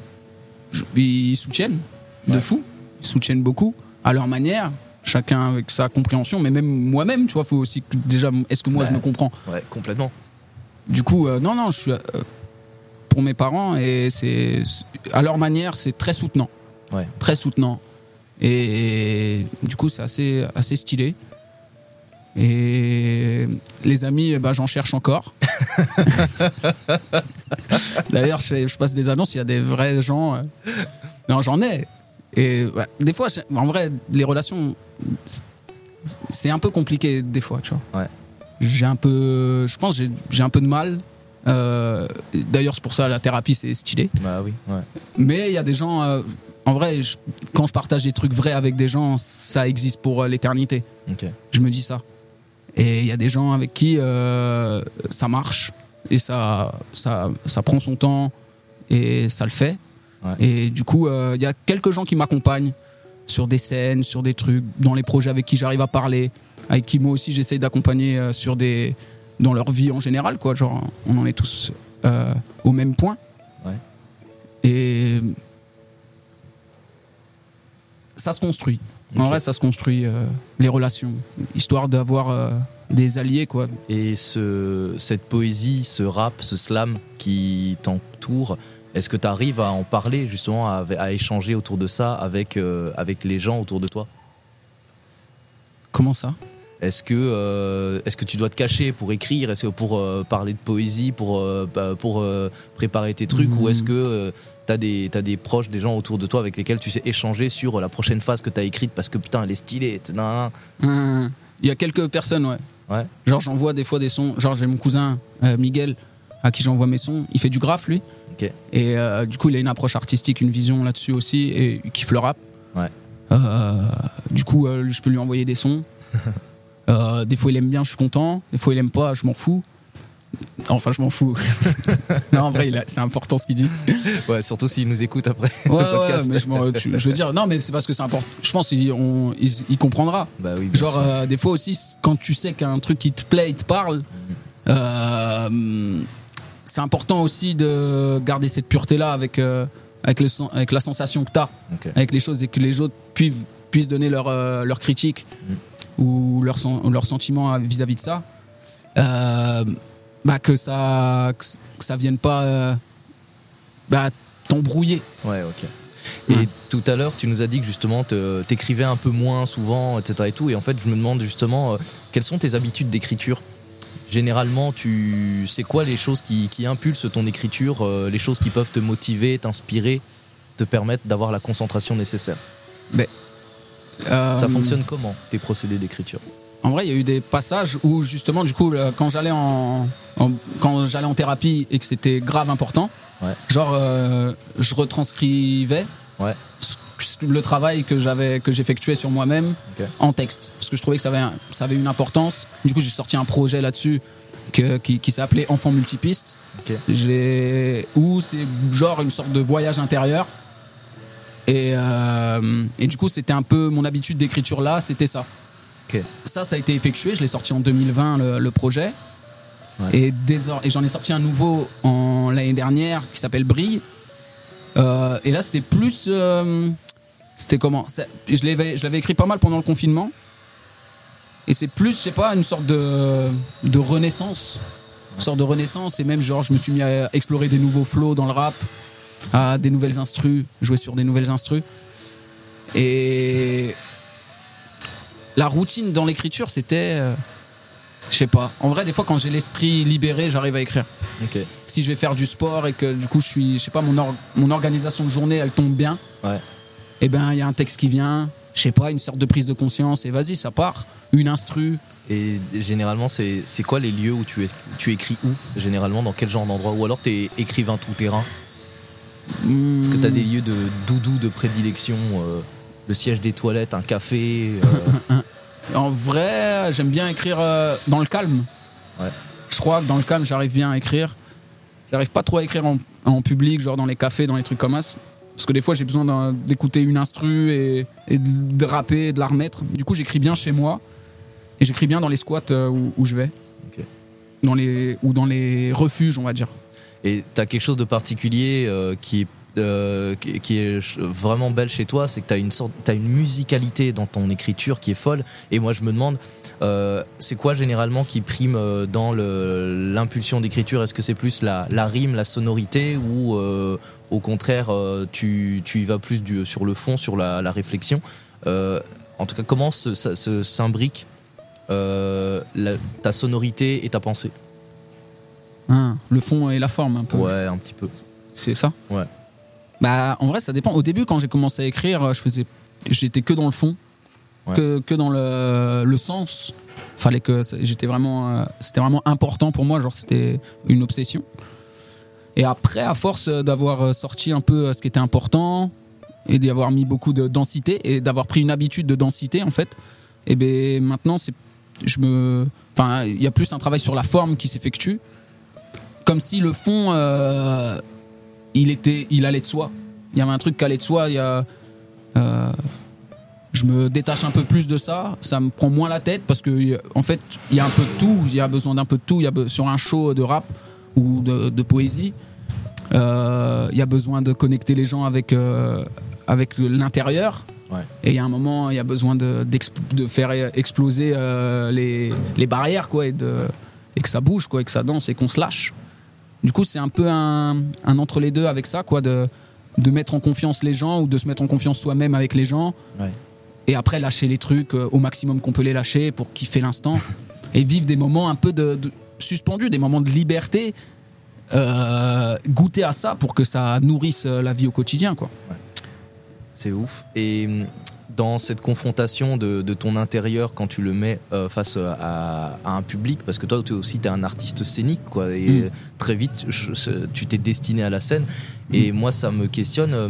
soutiennent de Ouais. fou. Ils soutiennent beaucoup à leur manière. Chacun avec sa compréhension, mais même moi-même, tu vois, faut aussi que déjà, est-ce que moi je me comprends? Ouais, complètement. Du coup, euh, non, non, je suis euh, pour mes parents et c'est à leur manière, c'est très soutenant. Ouais. Très soutenant. Et, du coup, c'est assez, assez stylé. Et les amis, ben, j'en cherche encore. D'ailleurs, je passe des annonces, il y a des vrais gens. euh, Non, j'en ai. Et ouais, des fois, en vrai, les relations, c'est- un peu compliqué des fois, tu vois. Ouais. J'ai un peu, je pense, j'ai un peu de mal. Euh, D'ailleurs, c'est pour ça la thérapie, c'est stylé. Bah oui, ouais. Mais il y a des gens, euh, en vrai, je- quand je partage des trucs vrais avec des gens, ça existe pour euh, l'éternité. Je me dis ça. Et il y a des gens avec qui ça marche et ça, ça, ça prend son temps et ça le fait. Ouais. Et du coup, euh, il y a quelques gens qui m'accompagnent sur des scènes, sur des trucs, dans les projets avec qui j'arrive à parler, avec qui moi aussi j'essaye d'accompagner euh, sur des dans leur vie en général, quoi. Genre, on en est tous euh, au même point. Ouais. Et ça se construit. En vrai, ça se construit euh, les relations, histoire d'avoir euh, des alliés, quoi. Et ce, cette poésie, ce rap, ce slam qui t'entoure, est-ce que tu arrives à en parler justement, à, à échanger autour de ça avec, euh, avec les gens autour de toi? Comment ça? Est-ce que, euh, est-ce que tu dois te cacher pour écrire? Est-ce que pour euh, parler de poésie, pour, euh, bah, pour préparer tes trucs? Ou est-ce que tu as, des t'as des proches, des gens autour de toi avec lesquels tu sais échanger sur la prochaine phase que tu as écrite parce que putain, elle est stylée nan, nan. Hum, Il y a quelques personnes, ouais. Ouais. Genre, j'envoie des fois des sons. Genre, j'ai mon cousin Miguel à qui j'envoie mes sons. Il fait du graphe, lui? Et euh, du coup, il a une approche artistique, une vision là-dessus aussi. Et il kiffe le rap. Ouais. Euh, du coup, euh, je peux lui envoyer des sons. Euh, des fois, il aime bien, je suis content. Des fois, il aime pas, je m'en fous. Enfin, je m'en fous. non, en vrai, c'est important ce qu'il dit. Ouais, surtout s'ils nous écoutent après. Ouais, le ouais, mais je, m'en- tu- je veux dire, non, mais c'est parce que c'est important. Je pense qu'il on- il, il comprendra. Bah oui, Genre, euh, des fois aussi, quand tu sais qu'un truc qui te plaît, il te parle, euh, c'est important aussi de garder cette pureté-là avec, euh, avec, le, avec la sensation que tu as, avec les choses et que les autres puissent, puissent donner leur, euh, leur critique ou leur, leur sentiment vis-à-vis de ça. Euh, bah, que ça que, c- que ça vienne pas euh, bah, t'embrouiller. Ouais, ok. Et Ouais. tout à l'heure, tu nous as dit que justement, te- t'écrivais un peu moins souvent, etc. Et tout. Et en fait, je me demande justement, quelles sont tes habitudes d'écriture? Généralement, tu sais quoi les choses qui, qui impulsent ton écriture, euh, les choses qui peuvent te motiver, t'inspirer, te permettre d'avoir la concentration nécessaire Euh, Ça fonctionne comment, tes procédés d'écriture? En vrai, il y a eu des passages où justement, du coup, quand j'allais en, en- quand j'allais en thérapie et que c'était grave important, Ouais. genre, euh, je retranscrivais Ouais. Le travail que j'avais, que j'effectuais sur moi-même en texte, parce que je trouvais que ça avait, ça avait une importance. Du coup, j'ai sorti un projet là-dessus que- qui, qui s'appelait Enfant multipiste, j'ai où c'est genre une sorte de voyage intérieur. Et, euh, et du coup, c'était un peu mon habitude d'écriture là, c'était ça. Ça, ça a été effectué. Je l'ai sorti en 2020, le, le projet. Ouais. Et, et j'en ai sorti un nouveau en l'année dernière qui s'appelle Brille. Euh, et là, c'était plus. euh, c'était comment Ça- Je l'avais je l'avais écrit pas mal pendant le confinement. Et c'est plus, je sais pas, une sorte de, de renaissance. Une sorte de renaissance. Et même, genre, je me suis mis à explorer des nouveaux flows dans le rap, à des nouvelles instrus, jouer sur des nouvelles instrus. Et la routine dans l'écriture, c'était. euh, je sais pas. En vrai, des fois, quand j'ai l'esprit libéré, j'arrive à écrire. Si je vais faire du sport et que du coup, je suis. Je sais pas, mon, or- mon organisation de journée, elle tombe bien. Ouais. Et ben, il y a un texte qui vient. Je sais pas, une sorte de prise de conscience. Et vas-y, ça part. Une instru. Et généralement, c'est c'est quoi les lieux où tu, es, tu écris où Généralement, dans quel genre d'endroit? Ou alors, t'es écrivain tout terrain? Est-ce que t'as des lieux de doudou de prédilection euh, Le siège des toilettes, un café euh, En vrai, j'aime bien écrire euh, dans le calme. Ouais. Je crois que dans le calme, j'arrive bien à écrire. J'arrive pas trop à écrire en, en public, genre dans les cafés, dans les trucs comme ça. Parce que des fois, j'ai besoin d'un- d'écouter une instru et, et de, rapper, et de la remettre. Du coup, j'écris bien chez moi. Et j'écris bien dans les squats euh, où, où je vais. Ok. Dans les, ou dans les refuges, on va dire. Et t'as quelque chose de particulier euh, qui est euh, qui est vraiment belle chez toi, c'est que t'as une sorte, t'as une musicalité dans ton écriture qui est folle. Et moi, je me demande, euh, c'est quoi généralement qui prime euh, dans l'impulsion d'écriture? Est-ce que c'est plus la, la rime, la sonorité, ou euh, au contraire, tu, tu y vas plus du, sur le fond, sur la, la réflexion? En tout cas, comment s'imbrique ta sonorité et ta pensée? Hein, le fond et la forme, un peu. Ouais, un petit peu. C'est ça? Ouais. Bah, en vrai, ça dépend. Au début, quand j'ai commencé à écrire, je faisais, j'étais que dans le fond. Ouais. que, que dans le, le sens. Fallait que j'étais vraiment, euh, c'était vraiment important pour moi. Genre, c'était une obsession. Et après, à force d'avoir euh, sorti un peu euh, ce qui était important et d'y avoir mis beaucoup de densité et d'avoir pris une habitude de densité, en fait, et ben maintenant, c'est, je me, enfin, il y a plus un travail sur la forme qui s'effectue, comme si le fond, euh, il était, il allait de soi. Il y avait un truc qui allait de soi. Il y a, euh, je me détache un peu plus de ça, ça me prend moins la tête parce que en fait, il y a un peu de tout, il y a besoin d'un peu de tout. Il y a sur un show de rap ou de, de poésie, euh, il y a besoin de connecter les gens avec euh, avec l'intérieur. Ouais. Et il y a un moment, il y a besoin de, faire exploser les, les barrières, quoi, et, de, et que ça bouge, quoi, et que ça danse, et qu'on se lâche. Du coup, c'est un peu un, un entre les deux avec ça, quoi, de, de mettre en confiance les gens ou de se mettre en confiance soi-même avec les gens. Ouais. Et après, lâcher les trucs euh, au maximum qu'on peut les lâcher pour kiffer l'instant. et vivre des moments un peu de, de- suspendus, des moments de liberté. euh, goûter à ça pour que ça nourrisse euh, la vie au quotidien, quoi. C'est ouf. Et hum, dans cette confrontation de, de ton intérieur quand tu le mets euh, face à, à un public, parce que toi aussi tu es un artiste scénique, quoi, et Mm. euh, très vite je- tu t'es destiné à la scène. Et moi ça me questionne, euh,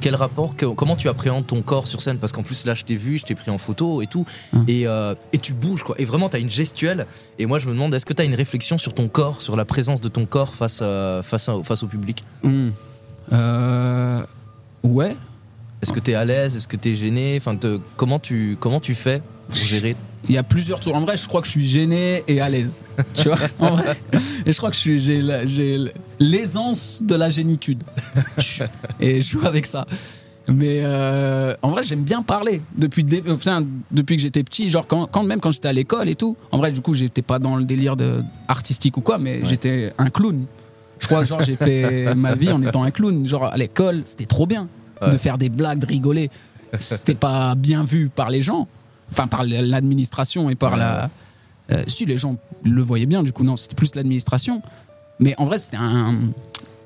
quel rapport, que- comment tu appréhendes ton corps sur scène? Parce qu'en plus là je t'ai vu, je t'ai pris en photo et tout, Mm. et, euh, et tu bouges, quoi. Et vraiment tu as une gestuelle. Et moi je me demande, est-ce que tu as une réflexion sur ton corps, sur la présence de ton corps face, à- face, à- face au public? Euh, ouais. Est-ce que tu es à l'aise? Est-ce que tu es gêné? Enfin, te- comment, tu, comment tu fais pour gérer? Il y a plusieurs tours. En vrai, je crois que je suis gêné et à l'aise. tu vois? En vrai. Et je crois que j'ai, la- j'ai l'aisance de la génitude. et je joue avec ça. Mais euh, en vrai, j'aime bien parler depuis, enfin, depuis que j'étais petit. Genre, quand, quand- même quand j'étais à l'école et tout. En vrai, du coup, j'étais pas dans le délire de, artistique ou quoi, mais j'étais un clown. Je crois, genre, j'ai fait ma vie en étant un clown. Genre, à l'école, c'était trop bien de faire des blagues, de rigoler. C'était pas bien vu par les gens, enfin par l'administration et par la. Euh, si les gens le voyaient bien, du coup, non, c'était plus l'administration. Mais en vrai, c'était un.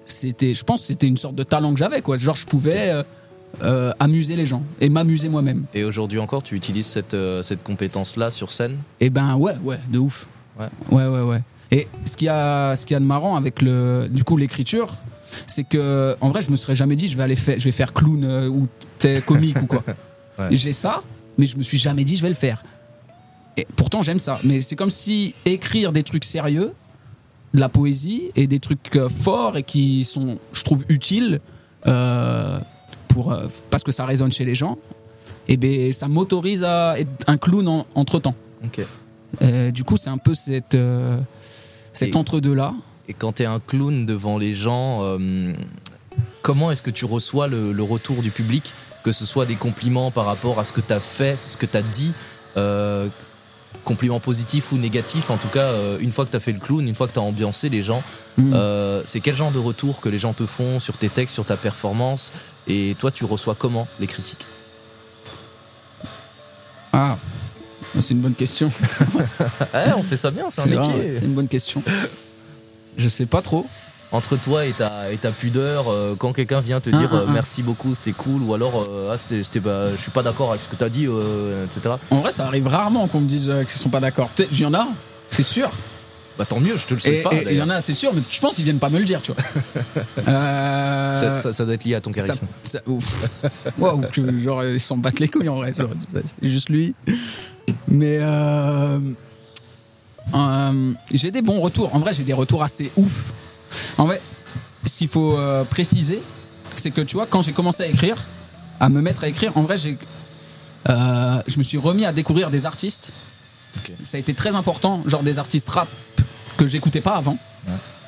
C'était, je pense, c'était une sorte de talent que j'avais, quoi. Genre, je pouvais euh, euh, amuser les gens et m'amuser moi-même. Et aujourd'hui encore, tu utilises cette, cette compétence-là sur scène? Et ben ouais, ouais, de ouf. Ouais. Ouais, ouais, ouais. Et ce qu'il y a, ce qu'il y a de marrant avec le, du coup, l'écriture, c'est que, en vrai, je me serais jamais dit, je vais aller faire, je vais faire clown euh, ou t'es comique ou quoi. Ouais. J'ai ça, mais je me suis jamais dit, je vais le faire. Et pourtant, j'aime ça. Mais c'est comme si écrire des trucs sérieux, de la poésie et des trucs euh, forts et qui sont, je trouve, utiles euh, pour, euh, parce que ça résonne chez les gens, et ben ça m'autorise à être un clown entre temps. Ok. du coup, c'est un peu cette, euh, cet Et- entre-deux-là. Et quand tu es un clown devant les gens, euh, comment est-ce que tu reçois le, le retour du public Que ce soit des compliments par rapport à ce que tu as fait, ce que tu as dit, euh, compliments positifs ou négatifs, en tout cas, euh, une fois que tu as fait le clown, une fois que tu as ambiancé les gens, Mm. euh, c'est quel genre de retour que les gens te font sur tes textes, sur ta performance Et toi, tu reçois comment les critiques? Ah, c'est une bonne question. Eh, On fait ça bien, c'est un métier. C'est une bonne question. Je sais pas trop. entre toi et ta, et ta pudeur, euh, quand quelqu'un vient te Ah, dire ah, euh, ah. merci beaucoup, c'était cool, ou alors euh, ah, c'était, c'était, bah, je suis pas d'accord avec ce que t'as dit, etc. En vrai, ça arrive rarement qu'on me dise qu'ils sont pas d'accord. Peut-être, il y en a, c'est sûr. Bah tant mieux, je te le sais Et pas. il y en a, c'est sûr, mais je pense qu'ils viennent pas me le dire, tu vois. Euh, ça, ça- ça doit être lié à ton charisme. ça- ouf. Waouh, que genre ils s'en battent les couilles en vrai. genre, c'est juste lui. Mais euh, euh, j'ai des bons retours. En vrai, j'ai des retours assez ouf. En vrai, ce qu'il faut euh, préciser, c'est que tu vois, quand j'ai commencé à écrire, à me mettre à écrire, en vrai, j'ai, euh, je me suis remis à découvrir des artistes. Ça a été très important, genre des artistes rap que j'écoutais pas avant.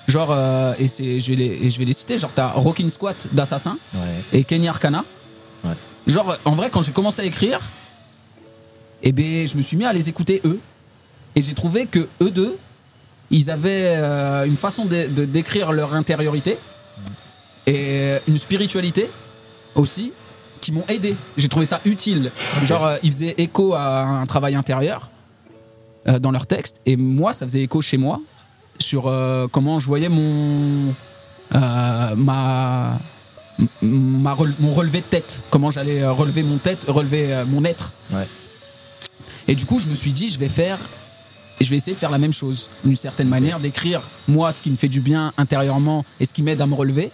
Genre, et, c'est, je vais les, et je vais les citer, genre t'as Rockin' Squat d'Assassin Ouais. et Kenny Arcana. Ouais. Genre, en vrai, quand j'ai commencé à écrire, eh ben, je me suis mis à les écouter eux. Et j'ai trouvé que eux deux, ils avaient euh, une façon de, de décrire leur intériorité et une spiritualité aussi qui m'ont aidé. J'ai trouvé ça utile. Genre, euh, ils faisaient écho à un travail intérieur euh, dans leurs textes. Et moi, ça faisait écho chez moi sur comment je voyais mon. ma. ma rele- mon relevé de tête. Comment j'allais relever mon tête, relever mon être. Ouais. Et du coup, je me suis dit, je vais faire, et je vais essayer de faire la même chose, d'une certaine manière, d'écrire moi ce qui me fait du bien intérieurement et ce qui m'aide à me relever.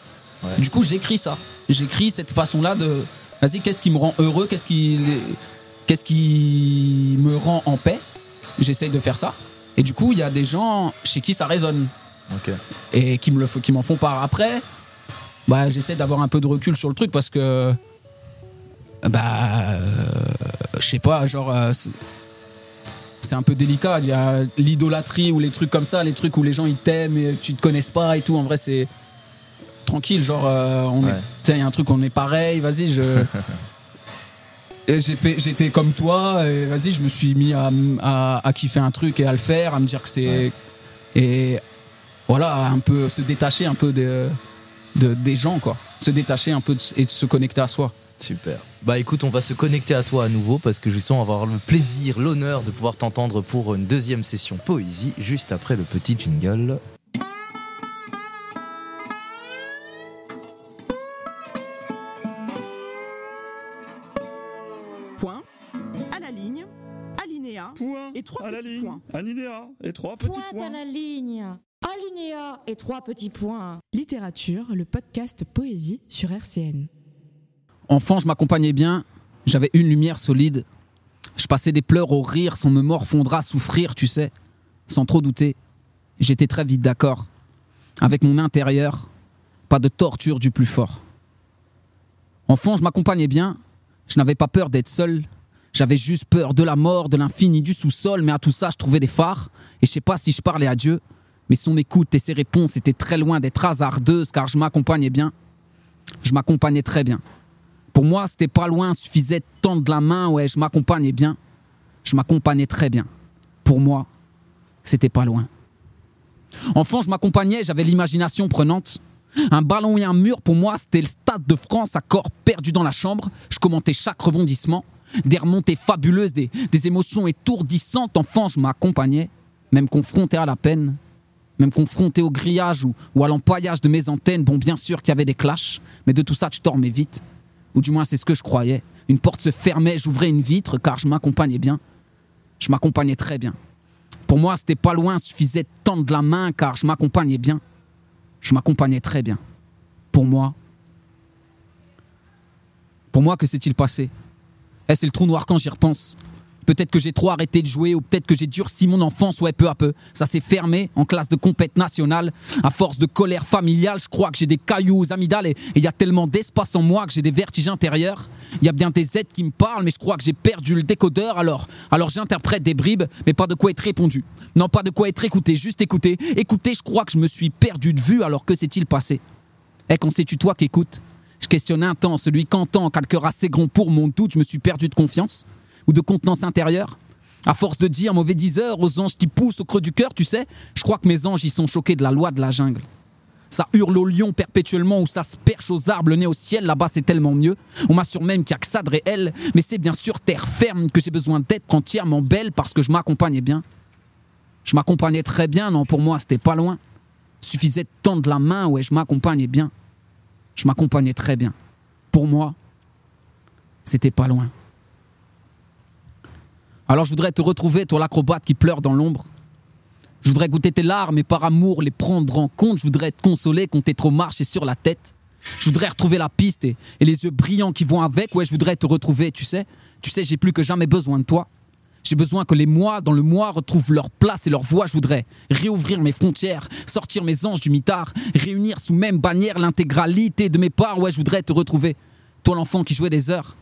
Du coup, j'écris ça. J'écris cette façon-là de, vas-y, qu'est-ce qui me rend heureux, qu'est-ce qui, qu'est-ce qui me rend en paix? J'essaye de faire ça. Et du coup, il y a des gens chez qui ça résonne et qui me le qui m'en font part après bah j'essaie d'avoir un peu de recul sur le truc parce que bah euh, je sais pas genre euh, c'est- un peu délicat il y a l'idolâtrie ou les trucs comme ça les trucs où les gens ils t'aiment et tu te connaissent pas et tout en vrai c'est tranquille genre euh, on Ouais. il y a un truc on est pareil vas-y je Et j'ai fait j'étais comme toi et vas-y je me suis mis à, à, à kiffer un truc et à le faire à me dire que c'est et voilà, un peu se détacher un peu de, de- des gens, quoi. Se détacher un peu de- et de se connecter à soi. Super. Bah écoute, on va se connecter à toi à nouveau parce que je sens avoir le plaisir, l'honneur de pouvoir t'entendre pour une deuxième session poésie juste après le petit jingle. Point, à la ligne, alinéa, Point et trois à la petits ligne, points. alinéa et trois petits Pointe points. à la ligne, alinéa et trois petits points. Littérature, le podcast Poésie sur RCN. Enfant, je m'accompagnais bien, j'avais une lumière solide. Je passais des pleurs au rire sans me morfondre à souffrir, tu sais. Sans trop douter, j'étais très vite d'accord. Avec mon intérieur, pas de torture du plus fort. Enfant, je m'accompagnais bien, je n'avais pas peur d'être seul. J'avais juste peur de la mort, de l'infini, du sous-sol, mais à tout ça, je trouvais des phares. Et je sais pas si je parlais à Dieu, mais son écoute et ses réponses étaient très loin d'être hasardeuses car je m'accompagnais bien. Je m'accompagnais très bien. Pour moi, c'était pas loin, suffisait de tendre la main, ouais, je m'accompagnais bien. Je m'accompagnais très bien. Pour moi, c'était pas loin. Enfant, je m'accompagnais, j'avais l'imagination prenante. Un ballon et un mur, pour moi, c'était le stade de France à corps perdu dans la chambre. Je commentais chaque rebondissement. Des remontées fabuleuses, des, émotions étourdissantes. Enfant, je m'accompagnais, même confronté à la peine, même confronté au grillage ou, ou à l'empaillage de mes antennes. Bon, bien sûr qu'il y avait des clashs, mais de tout ça, tu dormais vite. Ou du moins, c'est ce que je croyais. Une porte se fermait, j'ouvrais une vitre, car je m'accompagnais bien. Je m'accompagnais très bien. Pour moi, c'était pas loin, suffisait de tendre la main, car je m'accompagnais bien. Je m'accompagnais très bien. Pour moi, pour moi, que s'est-il passé? Eh, c'est le trou noir quand j'y repense. Peut-être que j'ai trop arrêté de jouer ou peut-être que j'ai durci mon enfance, ouais, peu à peu. Ça s'est fermé en classe de compète nationale. À force de colère familiale, je crois que j'ai des cailloux aux amygdales et il y a tellement d'espace en moi que j'ai des vertiges intérieurs. Il y a bien des aides qui me parlent, mais je crois que j'ai perdu le décodeur. Alors, alors j'interprète des bribes, mais pas de quoi être répondu. Non, pas de quoi être écouté, juste écouter. Écoutez, je crois que je me suis perdu de vue, alors que s'est-il passé? Eh, quand c'est-tu toi qui écoutes? Je questionne un temps, celui qu'entend, quelques assez grand pour mon doute, je me suis perdu de confiance ou de contenance intérieure À force de dire mauvais diseur aux anges qui poussent au creux du cœur, tu sais, je crois que mes anges y sont choqués de la loi de la jungle. Ça hurle au lion perpétuellement ou ça se perche aux arbres, le au ciel, là-bas c'est tellement mieux. On m'assure même qu'il n'y a que ça de réel, mais c'est bien sûr terre ferme que j'ai besoin d'être entièrement belle parce que je m'accompagnais bien. Je m'accompagnais très bien, non, pour moi c'était pas loin. Suffisait de tendre la main, ouais, je m'accompagnais bien. Je m'accompagnais très bien. Pour moi, c'était pas loin. Alors je voudrais te retrouver, toi l'acrobate qui pleure dans l'ombre. Je voudrais goûter tes larmes et par amour les prendre en compte. Je voudrais te consoler quand t'es trop marché sur la tête. Je voudrais retrouver la piste et, les yeux brillants qui vont avec. Ouais, je voudrais te retrouver, tu sais. Tu sais, j'ai plus que jamais besoin de toi. J'ai besoin que les mois dans le mois retrouvent leur place et leur voix. Je voudrais réouvrir mes frontières, sortir mes anges du mitard, réunir sous même bannière l'intégralité de mes parts. Ouais, je voudrais te retrouver. Toi l'enfant qui jouait des heures.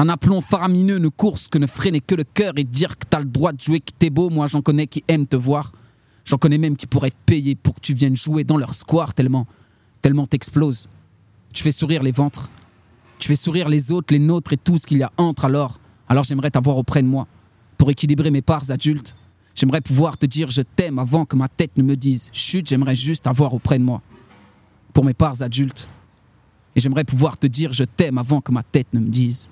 Un aplomb faramineux ne course que ne freiner que le cœur et dire que t'as le droit de jouer, que t'es beau. Moi j'en connais qui aiment te voir. J'en connais même qui pourraient te payer pour que tu viennes jouer dans leur square tellement, tellement t'exploses. Tu fais sourire les ventres. Tu fais sourire les autres, les nôtres et tout ce qu'il y a entre alors. Alors j'aimerais t'avoir auprès de moi. Pour équilibrer mes parts adultes. J'aimerais pouvoir te dire je t'aime avant que ma tête ne me dise chut, j'aimerais juste avoir auprès de moi. Pour mes parts adultes. Et j'aimerais pouvoir te dire je t'aime avant que ma tête ne me dise.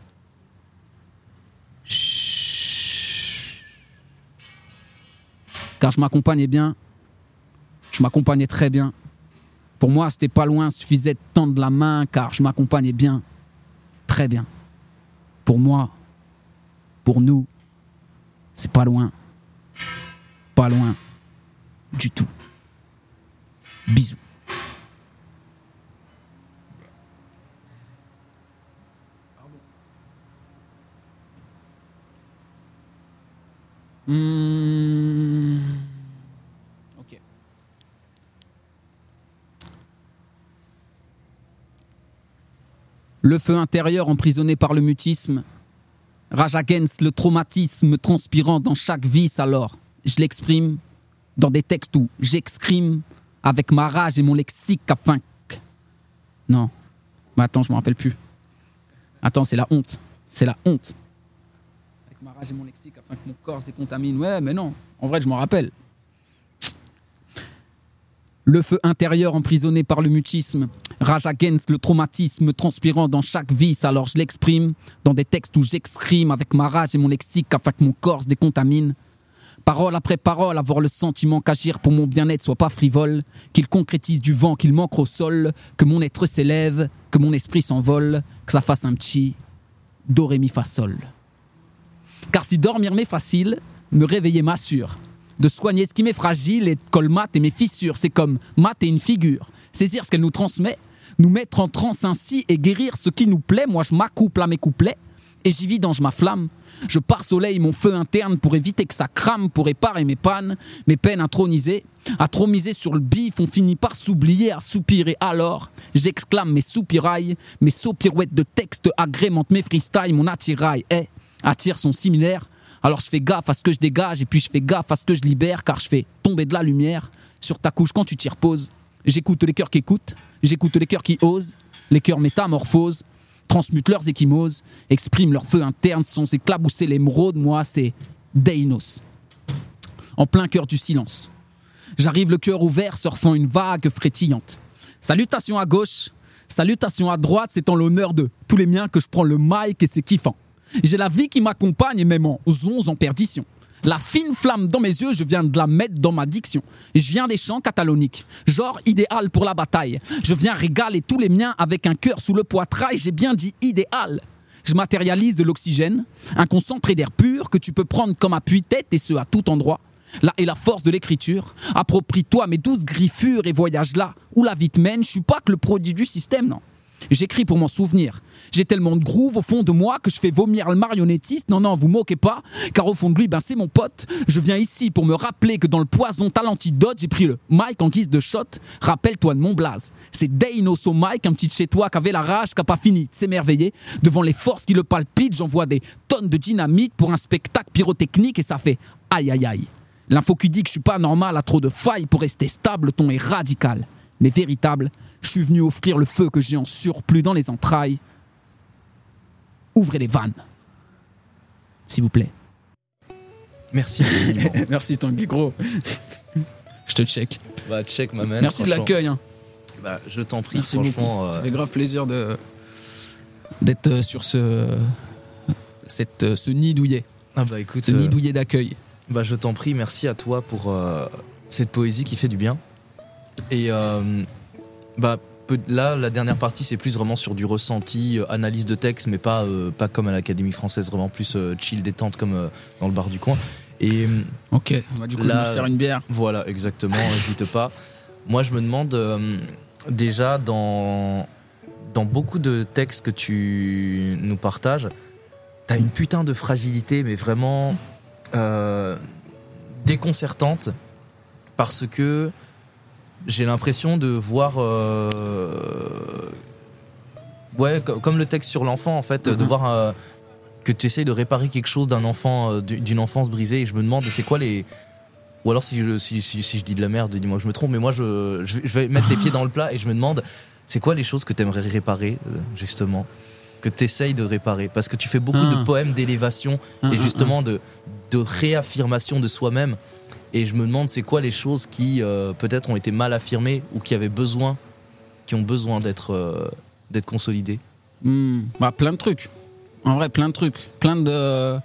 Car je m'accompagnais bien. Je m'accompagnais très bien. Pour moi, c'était pas loin, suffisait de tendre la main car je m'accompagnais bien. Très bien. Pour moi, pour nous, C'est pas loin. Pas loin. Du tout. Bisous. Hmm. Ok. Le feu intérieur emprisonné par le mutisme. Rage against le traumatisme transpirant dans chaque vis alors. Je l'exprime dans des textes où j'excrime avec ma rage et mon lexique afin que... Non. Mais attends, je me rappelle plus. Attends, c'est la honte. C'est la honte. Ma rage et mon lexique afin que mon corps se décontamine. Ouais, mais non. En vrai, je m'en rappelle. Le feu intérieur emprisonné par le mutisme. Rage against le traumatisme transpirant dans chaque vis, alors je l'exprime dans des textes où j'excrime avec ma rage et mon lexique afin que mon corps se décontamine. Parole après parole, avoir le sentiment qu'agir pour mon bien-être soit pas frivole, qu'il concrétise du vent, qu'il manque au sol, que mon être s'élève, que mon esprit s'envole, que ça fasse un petit do ré mi fa sol. Car si dormir m'est facile, me réveiller m'assure de soigner ce qui m'est fragile et de colmater mes fissures. C'est comme mater une figure, saisir ce qu'elle nous transmet, nous mettre en transe ainsi et guérir ce qui nous plaît. Moi, je m'accouple à mes couplets et j'y vidange ma flamme. Je pars soleil mon feu interne pour éviter que ça crame, pour réparer mes pannes, mes peines intronisées. À sur le bif, on finit par s'oublier, à soupirer. Alors, j'exclame mes soupirailles, mes saupirouettes de texte agrémentent mes freestyles, mon attirail est, attire son similaire. Alors je fais gaffe à ce que je dégage et puis je fais gaffe à ce que je libère car je fais tomber de la lumière sur ta couche quand tu t'y reposes. J'écoute les cœurs qui écoutent, j'écoute les cœurs qui osent, les cœurs métamorphoses, transmutent leurs échymoses, expriment leur feu interne sans éclabousser l'émeraude. Moi, c'est Deinos. En plein cœur du silence. J'arrive le cœur ouvert, surfant une vague frétillante. Salutations à gauche, salutations à droite, c'est en l'honneur de tous les miens que je prends le mic et c'est kiffant. J'ai la vie qui m'accompagne même en onze en perdition. La fine flamme dans mes yeux, je viens de la mettre dans ma diction. Je viens des champs cataloniques, genre idéal pour la bataille. Je viens régaler tous les miens avec un cœur sous le poitrail, j'ai bien dit idéal. Je matérialise de l'oxygène, un concentré d'air pur que tu peux prendre comme appui-tête et ce à tout endroit. Là est la force de l'écriture. Approprie-toi mes douze griffures et voyage là où la vie te mène. Je suis pas que le produit du système, non. J'écris pour m'en souvenir. J'ai tellement de groove au fond de moi que je fais vomir le marionnettiste. Non, non, vous moquez pas, car au fond de lui, ben c'est mon pote. Je viens ici pour me rappeler que dans le poison t'as l'antidote. J'ai pris le mic en guise de shot. Rappelle-toi de mon blaze. C'est Deinos au mic, un petit chez toi qui avait la rage, qui a pas fini de s'émerveiller. Devant les forces qui le palpitent, j'envoie des tonnes de dynamite pour un spectacle pyrotechnique et ça fait aïe aïe aïe. L'info qui dit que je suis pas normal a trop de failles pour rester stable, ton est radical. Mais véritable, je suis venu offrir le feu que j'ai en surplus dans les entrailles. Ouvrez les vannes. S'il vous plaît. Merci. Merci Tanguy, gros. je te check. bah, check ma man. Merci de l'accueil. Hein. Bah, je t'en prie, Merci franchement. euh, Ça fait grave plaisir de d'être euh, sur ce cette, euh, ce nid douillet, Ah bah écoute, ce euh, nid douillet d'accueil. bah, je t'en prie, merci à toi pour euh, cette poésie qui fait du bien. Et euh, bah là, la dernière partie, c'est plus vraiment sur du ressenti, euh, analyse de texte, mais pas euh, pas comme à l'Académie française, vraiment plus euh, chill, détente comme dans le bar du coin. Et Ok. Bah, du coup, Là, je me sers une bière. Voilà, exactement, n'hésite pas. Moi, je me demande déjà dans, dans beaucoup de textes que tu nous partages, t'as une putain de fragilité, mais vraiment déconcertante, parce que j'ai l'impression de voir. euh, ouais, co- comme le texte sur l'enfant, en fait, de Mhm. voir. euh, que tu essayes de réparer quelque chose d'un enfant, euh, du- d'une enfance brisée, et je me demande, c'est quoi les, ou alors si je, si, si- si je dis de la merde, dis-moi que je me trompe, mais moi je, je, vais- mettre les pieds dans le plat et je me demande, c'est quoi les choses que tu aimerais réparer, justement, que tu essayes de réparer? Parce que tu fais beaucoup Ah. de poèmes d'élévation Ah, et ah, justement de, de réaffirmation de soi-même. Et je me demande, c'est quoi les choses qui euh, peut-être ont été mal affirmées ou qui avaient besoin, qui ont besoin d'être euh, consolidées? Hmm, bah, plein de trucs. En vrai, plein de trucs. Plein de.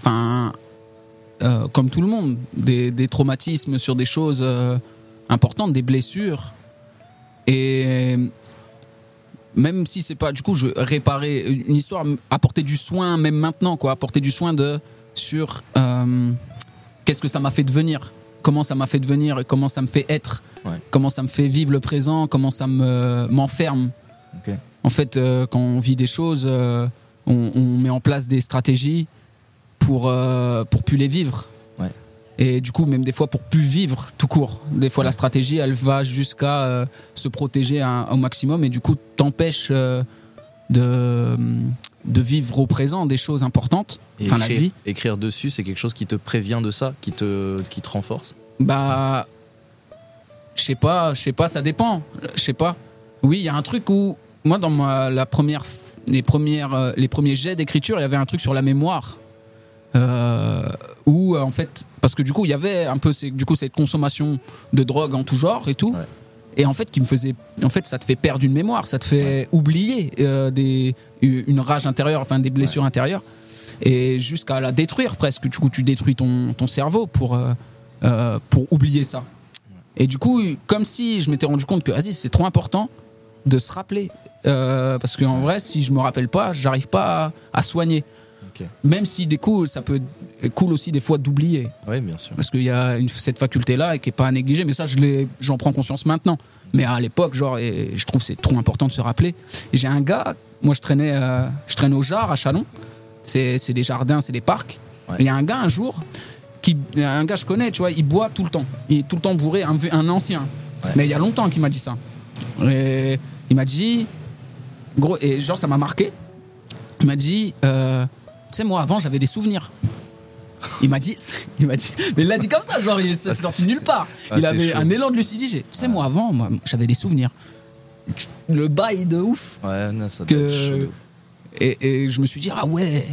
Enfin. euh, comme tout le monde, des, traumatismes sur des choses importantes, des blessures. Et. Même si c'est pas. Du coup, je réparer une histoire, apporter du soin, même maintenant, quoi. Apporter du soin de. sur qu'est-ce que ça m'a fait devenir, comment ça m'a fait devenir? Et comment ça me fait être, Ouais. comment ça me fait vivre le présent, comment ça me m'enferme? Ok. En fait, euh, quand on vit des choses, euh, on, on met en place des stratégies pour euh, pour plus les vivre. Ouais. Et du coup, même des fois pour plus vivre tout court. Des fois, la stratégie, elle va jusqu'à euh, se protéger un- au maximum et du coup t'empêche euh, de de vivre au présent des choses importantes. Et enfin, la vie. écrire dessus, c'est quelque chose qui te prévient de ça, qui te, qui te renforce? Bah, je sais pas, je sais pas, ça dépend. Je sais pas. Oui, il y a un truc où moi dans ma, la première, les premières, euh, les premiers jets d'écriture, il y avait un truc sur la mémoire. Euh, où euh, en fait, parce que du coup il y avait un peu c'est- du coup cette consommation de drogue en tout genre et tout, Ouais. Et en fait qui me faisait, en fait ça te fait perdre une mémoire, ça te fait oublier euh, des, une rage intérieure, enfin des blessures intérieures, et jusqu'à la détruire presque. Du coup tu détruis ton, ton cerveau pour euh, euh, pour oublier ça. Et du coup, comme si je m'étais rendu compte que vas-y, c'est trop important de se rappeler. Euh, parce qu'en vrai, si je me rappelle pas, j'arrive pas à, à soigner. Même si des coups, ça peut cool aussi des fois d'oublier. Oui, bien sûr. Parce qu'il y a une- cette faculté-là et qui est pas à négliger. Mais ça, je j'en prends conscience maintenant. Mais à l'époque, genre, et je trouve que c'est trop important de se rappeler. J'ai un gars, moi je traînais, euh, je traîne au Jard à Chalon. C'est c'est des jardins, c'est des parcs. Ouais. Il y a un gars un jour, qui, un gars je connais, tu vois, il boit tout le temps. Il est tout le temps bourré, un, un ancien. Ouais. Mais il y a longtemps qu'il m'a dit ça. Et il m'a dit, gros, et genre ça m'a marqué. Il m'a dit, euh, tu sais, moi avant j'avais des souvenirs. Il m'a dit, il m'a dit, mais il l'a dit comme ça, genre il s'est sorti nulle part. Ah, il avait chaud. un élan de lucidité. Tu sais, moi avant, moi j'avais des souvenirs. Le bail de ouf. Ouais, non, ça doit être chaud. Et, et je me suis dit, ah ouais.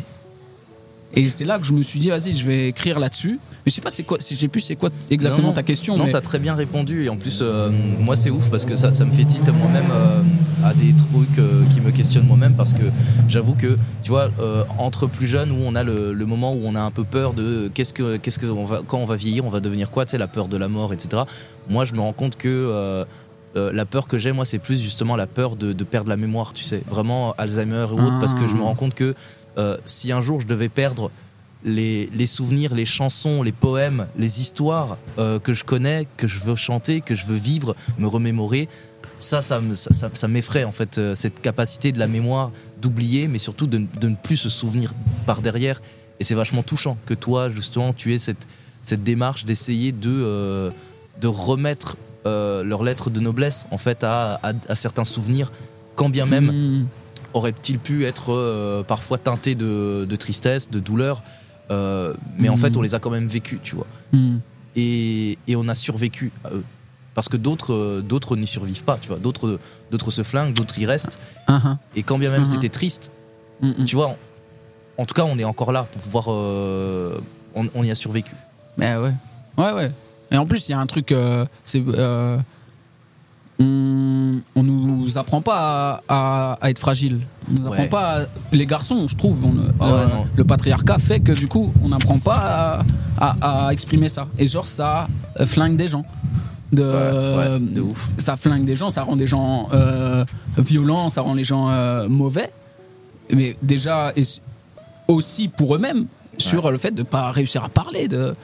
Et c'est là que je me suis dit, vas-y, je vais écrire là-dessus. Mais je sais pas c'est quoi, je sais plus c'est quoi exactement Non, non. ta question. Non, mais... t'as très bien répondu. Et en plus, euh, moi, c'est ouf parce que ça, ça me fait tilt moi-même euh, à des trucs euh, qui me questionnent moi-même parce que j'avoue que, tu vois, entre plus jeunes, où on a le, le moment où on a un peu peur de qu'est-ce que, qu'est-ce que on va, quand on va vieillir, on va devenir quoi, tu sais, la peur de la mort, etc. Moi, je me rends compte que. euh, la peur que j'ai, moi, c'est plus justement la peur de, de perdre la mémoire, tu sais, vraiment Alzheimer ou autre, parce que je me rends compte que euh, si un jour je devais perdre les, les souvenirs, les chansons, les poèmes, les histoires euh, que je connais, que je veux chanter, que je veux vivre, me remémorer. Ça, ça, ça, m'effraie en fait, euh, cette capacité de la mémoire d'oublier, mais surtout de, de ne plus se souvenir par derrière. Et c'est vachement touchant que toi, justement, tu aies cette, cette démarche d'essayer de, de remettre euh, leur lettre de noblesse en fait à, à- à certains souvenirs, quand bien même Hmm. Aurait-il pu être euh, parfois teinté de, de tristesse, de douleur, euh, mais en fait on les a quand même vécus, tu vois. Hmm. Et, et on a survécu à eux. Parce que d'autres euh, d'autres n'y survivent pas, tu vois. D'autres d'autres se flinguent, d'autres y restent. Ah, ah. Et quand bien même Mhm. c'était triste, Hmm, hmm. tu vois, en tout cas on est encore là pour pouvoir... on, on y a survécu. Mais ouais. Ouais, ouais. Et en plus, il y a un truc, c'est. On, on nous apprend pas à, à- à être fragile. On nous apprend pas. à- les garçons, je trouve. on- Ah euh, le patriarcat fait que du coup, on n'apprend pas à, exprimer ça. Et genre, ça euh, flingue des gens. De, ouais, de ouf. Ça flingue des gens, ça rend des gens euh, violents, ça rend les gens euh, mauvais. Mais déjà, et aussi pour eux-mêmes, sur le fait de pas réussir à parler. De,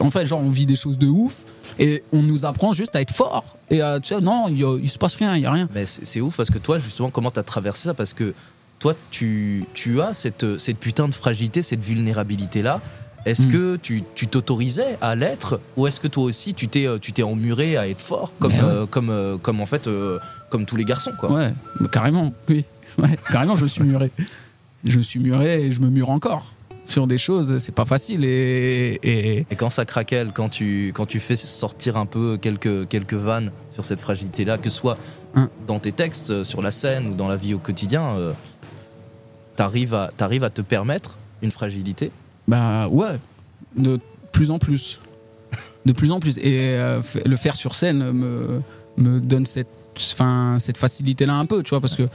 en fait, genre, on vit des choses de ouf et on nous apprend juste à être fort. Et à, tu sais, non, il, il se passe rien, il y a rien. Mais c'est ouf parce que toi, justement, comment t'as traversé ça? Parce que toi, tu, tu as cette, cette putain de fragilité, cette vulnérabilité-là. Est-ce Mm. que tu t'autorisais à l'être? Ou est-ce que toi aussi tu t'es tu t'es emmuré à être fort comme ouais. euh, comme euh, comme en fait euh, comme tous les garçons quoi? Ouais, carrément, oui. Ouais, carrément, je me suis muré. Je me suis muré et je me mure encore sur des choses, c'est pas facile. Et, et, Et quand ça craquelle, quand tu quand tu fais sortir un peu quelques quelques vannes sur cette fragilité là, que ce soit Hein. dans tes textes, euh, sur la scène ou dans la vie au quotidien, euh, t'arrives à t'arrives à te permettre une fragilité? bah ouais, de plus en plus. De plus en plus. Et euh, le faire sur scène me, me donne cette, fin, cette facilité-là un peu, tu vois, parce que.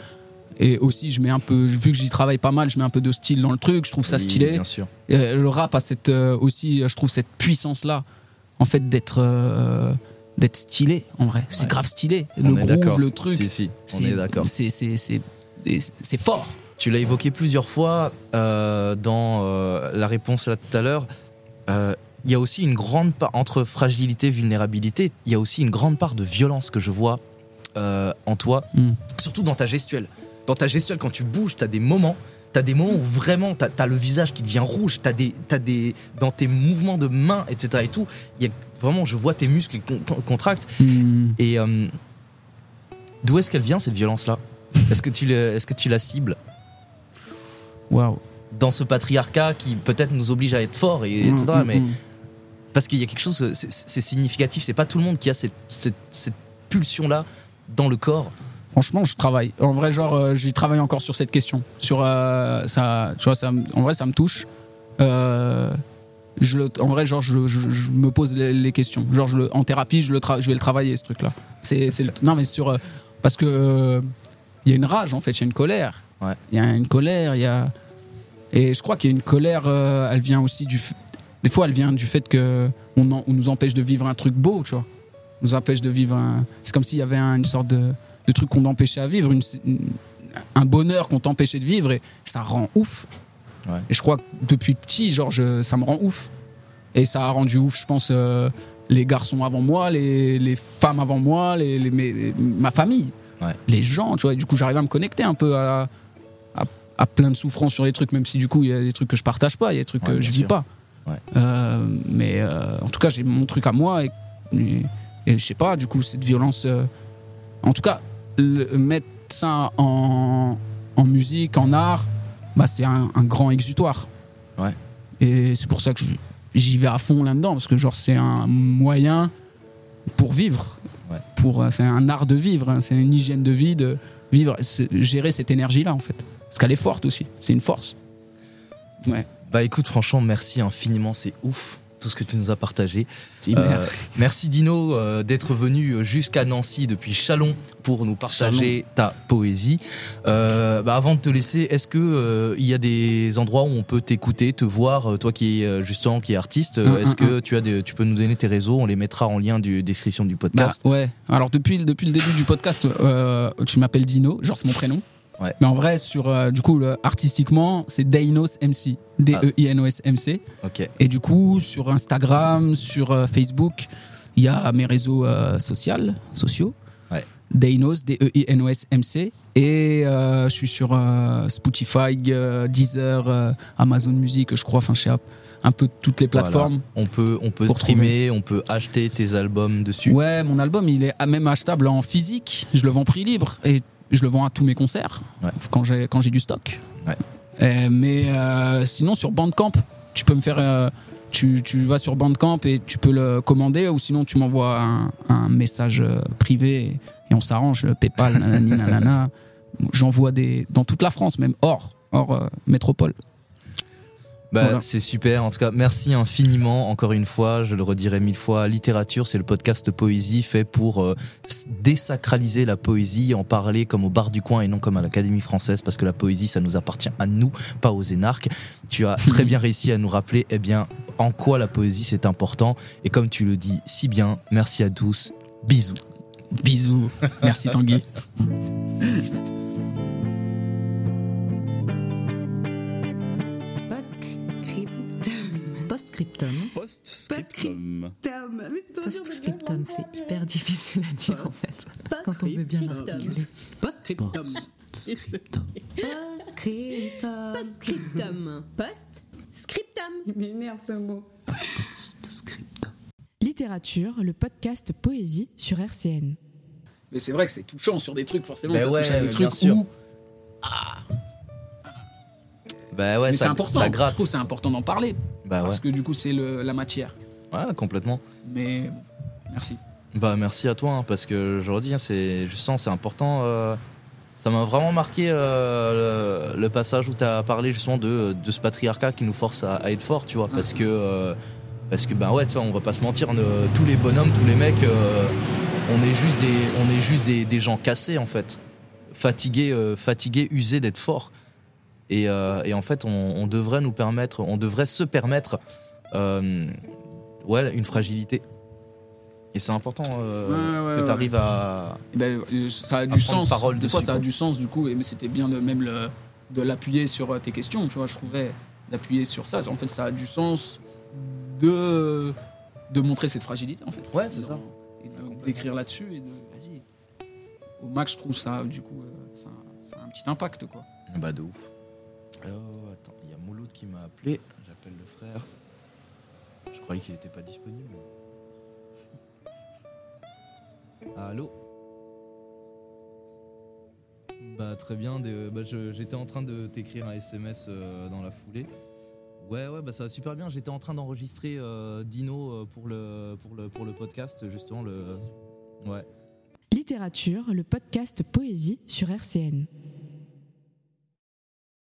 Et aussi, je mets un peu, vu que j'y travaille pas mal, je mets un peu de style dans le truc, je trouve ça Oui, stylé. bien sûr. Et, euh, le rap a cette, euh, aussi, euh, je trouve, cette puissance-là, en fait, d'être euh, d'être stylé, en vrai. C'est Ouais. grave stylé. On Le est d'accord. groove, le truc. Si si, on c'est- est d'accord. C'est fort. tu l'as évoqué plusieurs fois euh, dans la réponse là tout à l'heure. Il y a aussi une grande part, entre fragilité et vulnérabilité, il y a aussi une grande part de violence que je vois en toi, Mm. surtout dans ta gestuelle. Dans ta gestuelle, quand tu bouges, tu as des moments. T'as des moments où vraiment t'as as le visage qui devient rouge, t'as des, t'as des dans tes mouvements de main, etc. et tout. Il y a vraiment, je vois tes muscles qui con- contractent. Hmm. Et euh, d'où est-ce qu'elle vient cette violence-là? Est-ce que tu le- est-ce que tu la cibles? Waouh. dans ce patriarcat qui peut-être nous oblige à être forts et etc. Mm, mm, mais parce qu'il y a quelque chose, c'est- c'est significatif. C'est pas tout le monde qui a cette, cette, cette pulsion-là dans le corps. Franchement, je travaille. En vrai, genre, euh, j'y travaille encore sur cette question. Sur euh, ça, tu vois, ça, en vrai, ça me touche. Euh, je le, en vrai, genre, je, je- je me pose les, les questions. Genre, je le, en thérapie, je, le tra- je vais le travailler ce truc-là. C'est, non, mais sur parce que il y a une rage en fait, il y a une colère. Ouais. Il y a une colère, il y a et je crois qu'il y a une colère. euh, elle vient aussi du. f- Des fois, elle vient du fait que on, en- on nous empêche de vivre un truc beau, tu vois. On nous empêche de vivre un. C'est comme s'il y avait un- une sorte de, de truc qu'on t'empêchait à vivre, une- une- un bonheur qu'on t'empêchait de vivre et ça rend ouf. Ouais. Et je crois que depuis petit, genre, je- ça me rend ouf. Et ça a rendu ouf, je pense, euh, les garçons avant moi, les, les femmes avant moi, les, les- mes- ma famille, Ouais. les gens, tu vois. Et du coup, j'arrive à me connecter un peu à, à, à plein de souffrances sur les trucs, même si du coup, il y a des trucs que je partage pas, il y a des trucs Ouais, que je vis sûr. pas. Euh, mais euh, en tout cas, j'ai mon truc à moi et, et, et je sais pas, du coup, cette violence. en tout cas, le- mettre ça en, en musique, en art, bah, c'est un, un grand exutoire. Ouais. Et c'est pour ça que j'y vais à fond là-dedans, parce que genre, c'est un moyen pour vivre. Ouais. Pour, euh, c'est un art de vivre, hein, c'est une hygiène de vie, de vivre, gérer cette énergie-là, en fait. Parce qu'elle est forte aussi, c'est une force. Ouais. Bah écoute, franchement, merci infiniment, c'est ouf tout ce que tu nous as partagé. Euh, merci Dino euh, d'être venu jusqu'à Nancy depuis Chalon pour nous partager ta poésie. Euh, bah, avant de te laisser, est-ce que il y a des endroits où on peut t'écouter, te voir, toi qui est justement qui est artiste, Hum, est-ce hum, que tu as des- tu peux nous donner tes réseaux, on les mettra en lien du description du Bah, podcast. ouais. Alors depuis, le- depuis le début du podcast, tu m'appelles Dino, genre c'est mon prénom. Ouais. Mais en vrai, sur euh, du coup, le- artistiquement, c'est Dainos MC, D-E-I-N-O-S MC. Ok. Et du coup, sur Instagram, sur euh, Facebook, il y a mes réseaux euh, sociaux, sociaux. Ouais. Dainos, D-E-I-N-O-S MC. Et je suis sur Spotify, Deezer, Amazon Music, je crois. Enfin, je sais un peu toutes les plateformes. Voilà. On peut on peut streamer, on peut acheter tes albums dessus. Ouais, mon album, il est même achetable en physique. Je le vends prix libre et je le vends à tous mes concerts Ouais. quand j'ai quand j'ai du stock. Ouais. Euh, mais euh, sinon sur Bandcamp, tu peux me faire. euh, tu, tu vas sur Bandcamp et tu peux le commander ou sinon tu m'envoies un, un message privé et, on s'arrange. PayPal, nanani, nanana. J'envoie des dans toute la France, même hors hors euh, métropole. Bah, Voilà. C'est super. En tout cas, merci infiniment. Encore une fois, je le redirai mille fois. Littérature, c'est le podcast poésie fait pour euh, désacraliser la poésie, en parler comme au bar du coin et non comme à l'Académie française, parce que la poésie, ça nous appartient à nous, pas aux énarques. Tu as très bien réussi à nous rappeler, eh bien, en quoi la poésie c'est important. Et comme tu le dis si bien, merci à tous. Bisous. Bisous. Merci Tanguy. Postscriptum. Postscriptum. Postscriptum, c'est hyper difficile à dire en fait. Quand on veut bien articuler. Postscriptum. Postscriptum. Postscriptum. Postscriptum. Il m'énerve ce mot. Littérature, le podcast Poésie sur RCN. Mais c'est vrai que c'est touchant sur des trucs, forcément. Ben ça ouais, touche à des bien trucs sûr. où. Bah ouais, Mais c'est important. ça Je gratte. trouve que c'est important d'en parler. Bah ouais. Parce que du coup, c'est la matière. Ouais, complètement. Mais merci. Bah merci à toi hein, parce que je redis hein, c'est justement c'est important euh, ça m'a vraiment marqué euh, le, le passage où tu as parlé justement de, de ce patriarcat qui nous force à, à être fort tu vois parce que euh, parce que bah ouais tu vois on va pas se mentir ne- tous les bonhommes tous les mecs euh, on est juste des on est juste des, des gens cassés en fait fatigués fatigués usés d'être forts et, euh, et en fait on, on devrait nous permettre on devrait se permettre euh, ouais une fragilité et c'est important euh, Ouais, ouais, que tu arrives à. Eh ben, ça a du sens. parole Des fois, ça a du sens, du coup. et- Mais c'était bien de même le, de l'appuyer sur tes questions, tu vois. Je trouvais d'appuyer sur ça. En fait, ça a du sens de, de montrer cette fragilité, en fait. Ouais, c'est ça. Et d'écrire là-dessus et de. Vas-y. Au max, je trouve ça, du coup, ça, ça a un petit impact, quoi. Bah de ouf. Oh, attends, il y a Mouloud qui m'a appelé. J'appelle le frère. Je croyais qu'il n'était pas disponible. Allô Bah très bien, des- bah, j'étais en train de t'écrire un SMS euh, dans la foulée. Ouais ouais bah ça va super bien, j'étais en train d'enregistrer euh, Dino euh, pour le, pour, le, pour le podcast justement le... Ouais. Littérature, le podcast Poésie sur RCN.